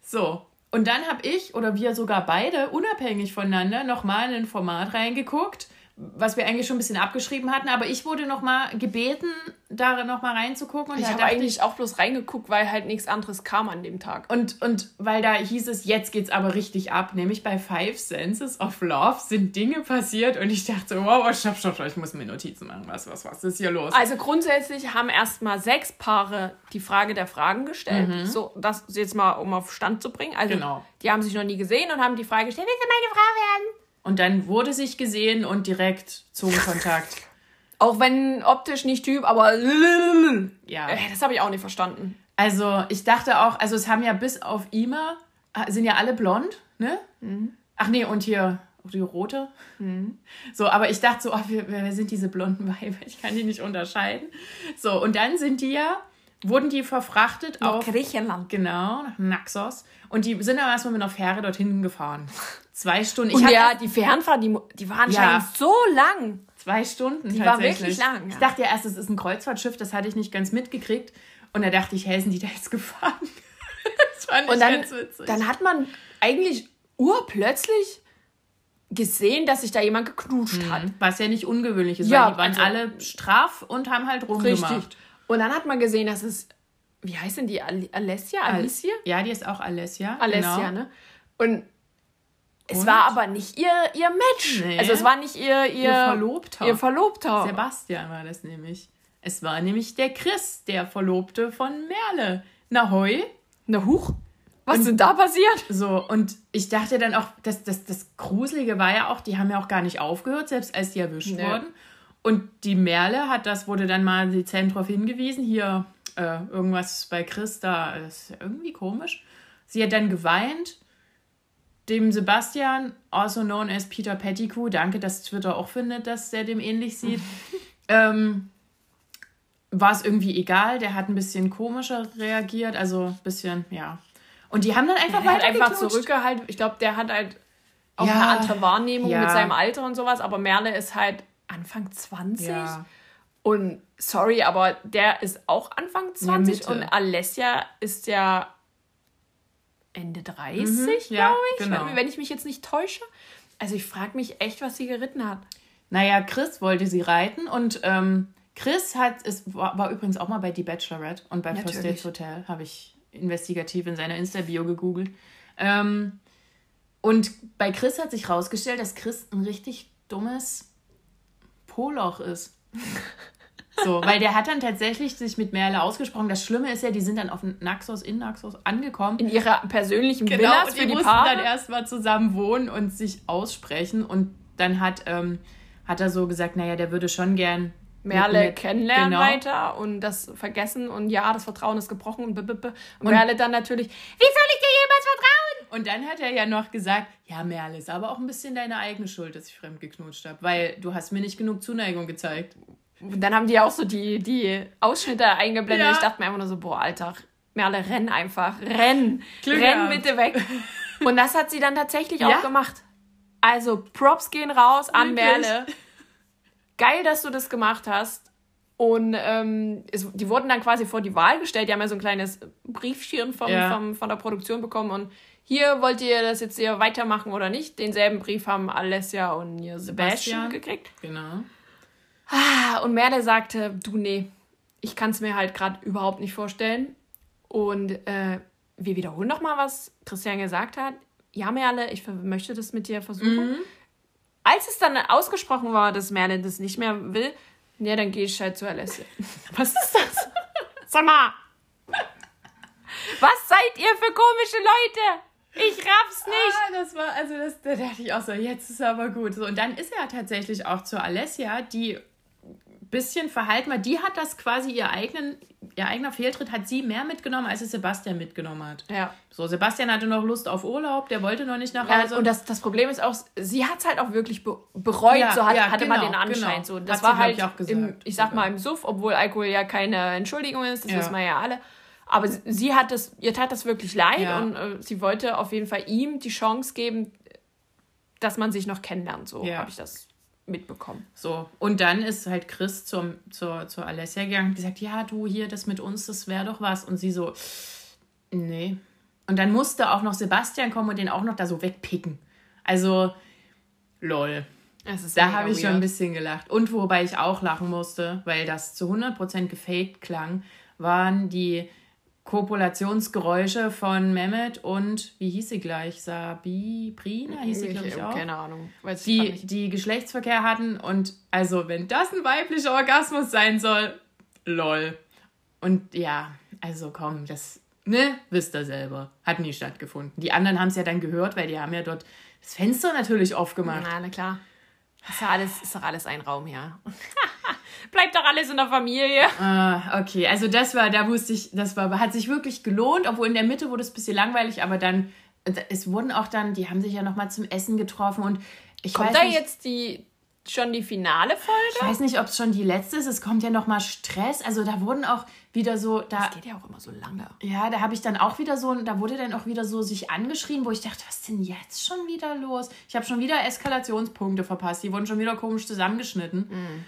So. Und dann habe ich oder wir sogar beide unabhängig voneinander nochmal in ein Format reingeguckt, was wir eigentlich schon ein bisschen abgeschrieben hatten, aber ich wurde nochmal gebeten, da nochmal reinzugucken. Und
Ich habe eigentlich auch bloß reingeguckt, weil halt nichts anderes kam an dem Tag.
Und, und weil da hieß es, jetzt geht's aber richtig ab, nämlich bei Five Senses of Love sind Dinge passiert und ich dachte, wow, stopp, stopp, stopp, ich muss mir Notizen machen, was, was, was ist hier los?
Also grundsätzlich haben erstmal sechs Paare die Frage der Fragen gestellt. So, das jetzt mal, um auf Stand zu bringen. Also,
Genau.
die haben sich noch nie gesehen und haben die Frage gestellt, willst du meine Frau werden?
Und dann wurde sich gesehen und direkt Zungenkontakt.
Auch wenn optisch nicht Typ, aber
Ja.
Äh, das habe ich auch nicht verstanden.
Also ich dachte auch, also es haben ja bis auf Ima, äh, sind ja alle blond, ne? Ach nee, und hier die rote. So, aber ich dachte so, oh, wer, wer sind diese blonden Weiber? Ich kann die nicht unterscheiden. So, und dann sind die ja, wurden die verfrachtet auf
Griechenland.
Genau, nach Naxos. Und die sind aber erstmal mit einer Fähre dorthin gefahren. Zwei Stunden.
Und ja, die Fernfahrt, die, die war
Ja.
anscheinend so lang.
zwei Stunden
Die war
tatsächlich.
wirklich lang,
Ich
ja.
dachte ja erst, es ist ein Kreuzfahrtschiff, das hatte ich nicht ganz mitgekriegt. Und da dachte ich, hey, sind die da jetzt gefahren? das fand ich
Und dann,
ganz witzig.
dann hat man eigentlich urplötzlich gesehen, dass sich da jemand geknutscht hat.
Was ja nicht ungewöhnlich ist,
Ja,
weil die waren
also-
alle straff und haben halt rumgemacht.
Richtig. Und dann hat man gesehen, dass es, wie heißt denn die, Al- Alessia? Alicia?
Ja, die ist auch Alessia.
Alessia,
genau.
ne? Und es
Und?
war aber nicht ihr, ihr Match.
Nee.
Also es war nicht ihr, ihr,
Ihr Verlobter.
Ihr Verlobter.
Sebastian war das nämlich. Es war nämlich der Chris, der Verlobte von Merle. Na hoi.
Na huch. Was ist denn da passiert?
So, und ich dachte dann auch, das, das, das Gruselige war ja auch, die haben ja auch gar nicht aufgehört, selbst als die erwischt
Nee.
wurden. Und die Merle hat, das wurde dann mal dezent darauf hingewiesen, hier äh, irgendwas bei Chris da, ist irgendwie komisch. Sie hat dann geweint. Dem Sebastian, also known as Peter Pettigrew, danke, dass Twitter auch findet, dass er dem ähnlich sieht, ähm, war es irgendwie egal. Der hat ein bisschen komischer reagiert, also ein bisschen, ja. Und die haben dann einfach weiter
einfach zurückgehalten. Ich glaube, der hat halt auch
Ja.
eine andere Wahrnehmung
Ja.
mit seinem Alter und sowas. Aber Merle ist halt Anfang 20.
Ja.
Und sorry, aber der ist auch Anfang 20
Mitte.
und Alessia ist ja Ende 30,
Mhm,
glaube
ja,
ich,
genau.
wenn, wenn ich mich jetzt nicht täusche. Also ich frage mich echt, was sie geritten hat.
Naja, Chris wollte sie reiten und ähm, Chris hat, es war, war übrigens auch mal bei The Bachelorette und bei First
Natürlich.
Dates Hotel, habe ich investigativ in seiner Insta-Bio gegoogelt. Ähm, und bei Chris hat sich rausgestellt, dass Chris ein richtig dummes Poloch ist. So, weil der hat dann tatsächlich sich mit Merle ausgesprochen. Das Schlimme ist ja, die sind dann auf Naxos, in Naxos angekommen.
In ihrer persönlichen
Genau,
Villas
und
für
die
die
mussten
Paare.
dann erstmal zusammen wohnen und sich aussprechen. Und dann hat, ähm, hat er so gesagt, naja, der würde schon gern
Merle
mit- mit-
kennenlernen
genau.
weiter und das vergessen und ja, das Vertrauen ist gebrochen und, b -b -b. und Merle dann natürlich, wie soll ich dir jemals vertrauen?
Und dann hat er ja noch gesagt, ja, Merle, ist aber auch ein bisschen deine eigene Schuld, dass ich fremd geknutscht habe, weil du hast mir nicht genug Zuneigung gezeigt.
Und dann haben die auch so die, die Ausschnitte eingeblendet.
Ja.
Ich dachte mir einfach nur so, boah, Alter, Merle, renn einfach, renn,
Glück
renn
gehabt.
bitte weg. Und das hat sie dann tatsächlich
Ja.
auch gemacht. Also Props gehen raus an
Wirklich.
Merle. Geil, dass du das gemacht hast. Und ähm, es, die wurden dann quasi vor die Wahl gestellt. Die haben ja so ein kleines Briefchen vom,
Ja.
vom, von der Produktion bekommen. Und hier wollt ihr das jetzt hier weitermachen oder nicht? Denselben Brief haben Alessia und ihr Sebastian
Sebastian.
gekriegt.
Genau.
Ah, Und Merle sagte, du, nee, ich kann es mir halt gerade überhaupt nicht vorstellen. Und äh, wir wiederholen noch mal, was Christian gesagt hat. Ja, Merle, ich möchte das mit dir versuchen. als es dann ausgesprochen war, dass Merlin das nicht mehr will, ja, dann gehe ich halt zu Alessia. Was ist das? Sag mal. Was seid ihr für komische Leute? Ich raff's nicht.
Ah, das war, also das, da dachte ich auch so, jetzt ist aber gut. So, und dann ist er tatsächlich auch zu Alessia, die bisschen verhalten war. Die hat das quasi ihr eigenen, ihr eigener Fehltritt hat sie mehr mitgenommen, als es Sebastian mitgenommen hat.
Ja.
So, Sebastian hatte noch Lust auf Urlaub, der wollte noch nicht nach Hause.
Ja, und das, das Problem ist auch, sie hat es halt auch wirklich be bereut,
Ja,
so hat,
ja,
hatte
genau,
man den Anschein.
genau.
So.
Hat
Das
sie,
war
glaub
halt,
ich, auch gesagt
im, ich sag
sogar.
mal, im Suff, obwohl Alkohol ja keine Entschuldigung ist, das wissen wir ja alle. Aber sie, sie hat das, ihr tat das wirklich leid und äh, sie wollte auf jeden Fall ihm die Chance geben, dass man sich noch kennenlernt. So habe ich das mitbekommen.
So, und dann ist halt Chris zum, zur, zur Alessia gegangen und gesagt, ja, du hier, das mit uns, das wäre doch was. Und sie so, nee. Und dann musste auch noch Sebastian kommen und den auch noch da so wegpicken. Also, lol. Da habe ich schon ein bisschen gelacht. Und wobei ich auch lachen musste, weil das zu 100% gefaked klang, waren die Kopulationsgeräusche von Mehmet und, wie hieß sie gleich? Sabi, Prina hieß sie, glaube ich,
hab
auch.
Keine Ahnung. Weiß
Die, die Geschlechtsverkehr hatten und also, wenn das ein weiblicher Orgasmus sein soll, lol. Und ja, also komm, das, ne, wisst ihr selber. Hat nie stattgefunden. Die anderen haben es ja dann gehört, weil die haben ja dort das Fenster natürlich aufgemacht.
Na, na klar. Ist, ja alles, ist doch alles ein Raum, ja. Bleibt doch alles in der Familie.
Ah, okay, also das war, da wusste ich, das war, hat sich wirklich gelohnt, obwohl in der Mitte wurde es ein bisschen langweilig, aber dann, es wurden auch dann, die haben sich ja nochmal zum Essen getroffen und ich
Kommt
weiß
da
nicht,
jetzt die schon die finale
ich
Folge?
weiß nicht, ob es schon die letzte ist, es kommt ja nochmal Stress, also da wurden auch wieder so, da,
Das geht ja auch immer so lange.
ja, da habe ich dann auch wieder so, da wurde dann auch wieder so sich angeschrien, wo ich dachte, was ist denn jetzt schon wieder los? Ich habe schon wieder Eskalationspunkte verpasst, die wurden schon wieder komisch zusammengeschnitten.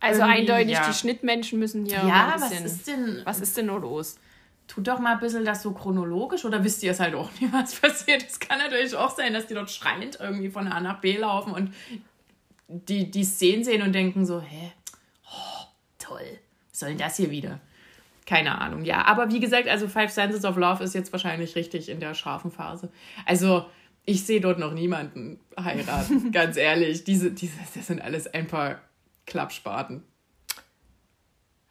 Also eindeutig,
ja.
die Schnittmenschen müssen hier
Ja, was ist denn,
was ist denn nur los?
tut doch mal ein bisschen das so chronologisch oder wisst ihr es halt auch nicht, was passiert? Es kann natürlich auch sein, dass die dort schreiend irgendwie von A nach B laufen und die, die Szenen sehen und denken so, hä? Oh, toll. Was soll denn das hier wieder? Keine Ahnung, ja. Aber wie gesagt, also Five Senses of Love ist jetzt wahrscheinlich richtig in der scharfen Phase. Also, ich sehe dort noch niemanden heiraten, ganz ehrlich. Diese, diese, das sind alles ein paar Klappspaten.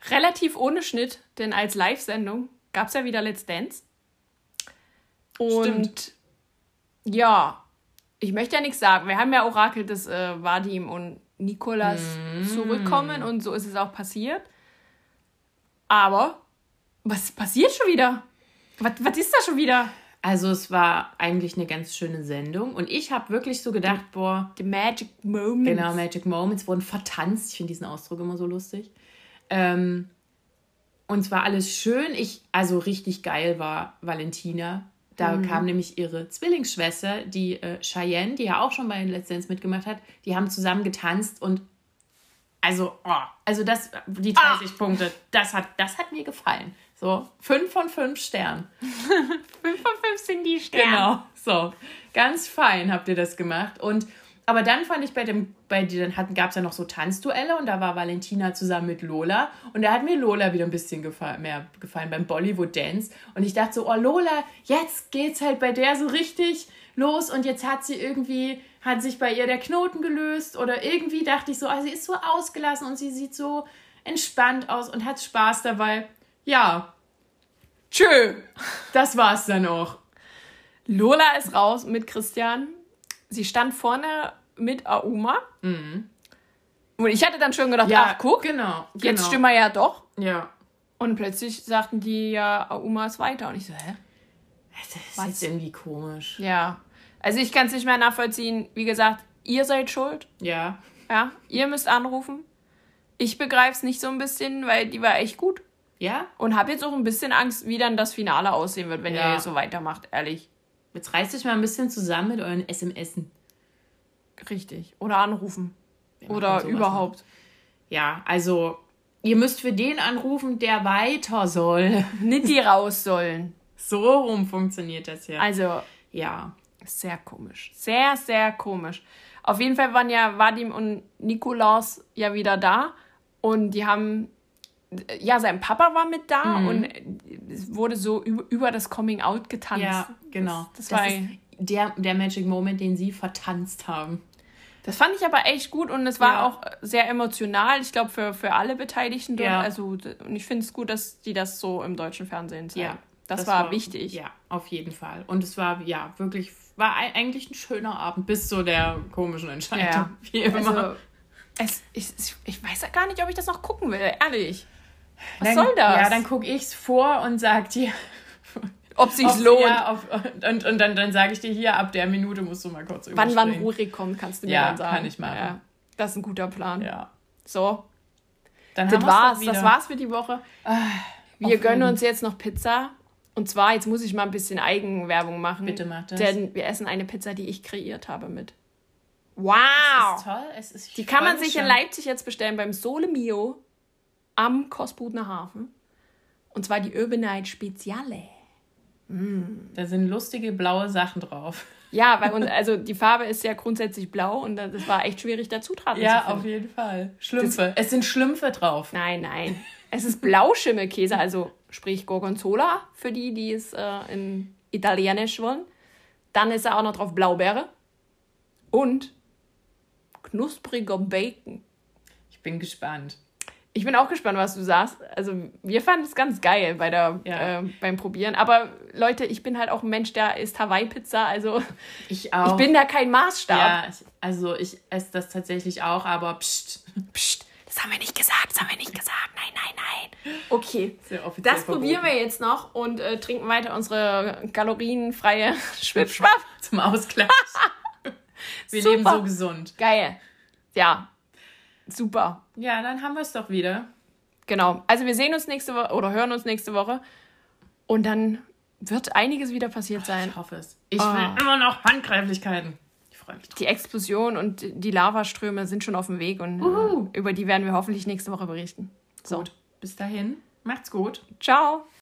Relativ ohne Schnitt, denn als Live-Sendung gab es ja wieder Let's Dance. Und
Stimmt.
ja, ich möchte ja nichts sagen. Wir haben ja orakelt, dass äh, Vadim und Nikolas
Mm.
zurückkommen und so ist es auch passiert. Aber was passiert schon wieder? Was, was ist da schon wieder?
Also es war eigentlich eine ganz schöne Sendung und ich habe wirklich so gedacht, boah,
The Magic Moment.
genau, Magic Moments wurden vertanzt. Ich finde diesen Ausdruck immer so lustig. Ähm, und zwar alles schön. Ich, also richtig geil war Valentina. Da kam nämlich ihre Zwillingsschwester, die äh, Cheyenne, die ja auch schon bei Let's Dance mitgemacht hat. Die haben zusammen getanzt und also, oh, also das, die 30 Punkte, das hat, das hat mir gefallen. So, fünf von fünf Sternen.
5 von 5 sind die Sterne.
Genau, so. Ganz fein habt ihr das gemacht. Und aber dann fand ich bei dem, bei dir, dann gab es ja noch so Tanzduelle und da war Valentina zusammen mit Lola. Und da hat mir Lola wieder ein bisschen gefallen, mehr gefallen beim Bollywood Dance. Und ich dachte so, oh Lola, jetzt geht's halt bei der so richtig los und jetzt hat sie irgendwie, hat sich bei ihr der Knoten gelöst oder irgendwie dachte ich so, ah, sie ist so ausgelassen und sie sieht so entspannt aus und hat Spaß dabei. Ja,
Tschö.
das war's dann auch.
Lola ist raus mit Christian. Sie stand vorne mit Auma. Und ich hatte dann schon gedacht, ach guck,
genau.
jetzt
genau.
stimmen wir ja doch.
Ja.
Und plötzlich sagten die ja, Auma ist weiter. Und ich so, hä?
Das ist
Was?
jetzt irgendwie komisch.
Ja. Also ich kann es nicht mehr nachvollziehen. Wie gesagt, ihr seid schuld.
Ja.
Ja, ihr müsst anrufen. Ich begreife es nicht so ein bisschen, weil die war echt gut.
Ja?
Und habe jetzt auch ein bisschen Angst, wie dann das Finale aussehen wird, wenn
Ja.
ihr so weitermacht, ehrlich.
Jetzt reißt euch mal ein bisschen zusammen mit euren SMSen.
Richtig. Oder anrufen. Oder überhaupt.
Ja, also ihr müsst für den anrufen, der weiter soll.
Nicht die raus sollen.
So rum funktioniert das ja.
Also,
Ja.
sehr komisch. Sehr, sehr komisch. Auf jeden Fall waren ja Vadim und Nikolaus ja wieder da. Und die haben. Ja, sein Papa war mit da und es wurde so über, über das Coming Out getanzt.
Ja, genau.
Das, das, war
ist der, der Magic Moment, den sie vertanzt haben.
Das fand ich aber echt gut und es war
Ja.
auch sehr emotional, ich glaube, für, für alle Beteiligten. dort.
Ja.
Also, und ich finde es gut, dass die das so im deutschen Fernsehen zeigen.
Ja.
Das, war, wichtig.
Ja, auf jeden Fall. Und es war, ja, wirklich, war ei- eigentlich ein schöner Abend, bis zu der komischen Entscheidung.
Ja.
Wie immer.
Also, es, ich, ich- ich weiß ja gar nicht, ob ich das noch gucken will, ehrlich. Was
dann,
soll das?
Ja, dann gucke ich's vor und sag dir,
ob sich's
ob-
lohnt.
Ja, auf, und, und dann, dann sage ich dir hier, ab der Minute musst du mal kurz
wann wann. Rurik kommt, kannst du mir
Ja,
dann sagen.
kann ich machen.
Ja, das ist ein guter Plan.
Ja.
So,
Dann
das
haben wir's doch
war's.
wieder. Ah,
Das war's für die Woche. Wir
auf
gönnen uns jetzt noch Pizza. Und zwar, jetzt muss ich mal ein bisschen Eigenwerbung machen.
Bitte mach das.
Denn wir essen eine Pizza, die ich kreiert habe mit. Wow!
Es ist toll. Es ist,
Die
ich
kann man sich in
schon.
Leipzig jetzt bestellen beim Sole Mio am Kosbudner Hafen. Und zwar die Urbanite Speziale.
Da sind lustige blaue Sachen drauf.
Ja, weil uns, also die Farbe ist ja grundsätzlich blau und das war echt schwierig, da Zutaten
Ja,
zu finden.
auf jeden Fall. Schlümpfe. es sind Schlümpfe drauf.
Nein, nein. Es ist Blauschimmelkäse, also sprich Gorgonzola, für die, die es äh, in Italienisch wollen. Dann ist da auch noch drauf Blaubeere und knuspriger Bacon.
Ich bin gespannt.
Ich bin auch gespannt, was du sagst. Also wir fanden es ganz geil bei der,
Ja.
äh, beim Probieren. Aber Leute, ich bin halt auch ein Mensch, der isst Hawaii-Pizza. Also
Ich auch.
ich bin da kein Maßstab.
ja, ich, also ich esse das tatsächlich auch, aber pst.
Psst, das haben wir nicht gesagt, das haben wir nicht gesagt. Nein, nein, nein. Okay, das probieren wir jetzt noch und äh, trinken weiter unsere kalorienfreie Schwipschwapp.
Zum Ausgleich. wir
Super.
leben so gesund.
Geil. Ja, super.
Ja, dann haben wir es doch wieder.
Genau. Also wir sehen uns nächste Woche oder hören uns nächste Woche und dann wird einiges wieder passiert sein.
Ich hoffe es. Ich
Ah.
will immer noch Handgreiflichkeiten. Ich freue mich drauf.
Die Explosion und die Lavaströme sind schon auf dem Weg und
Uhu.
äh, über die werden wir hoffentlich nächste Woche berichten. So,
Gut. Bis dahin. Macht's gut.
ciao.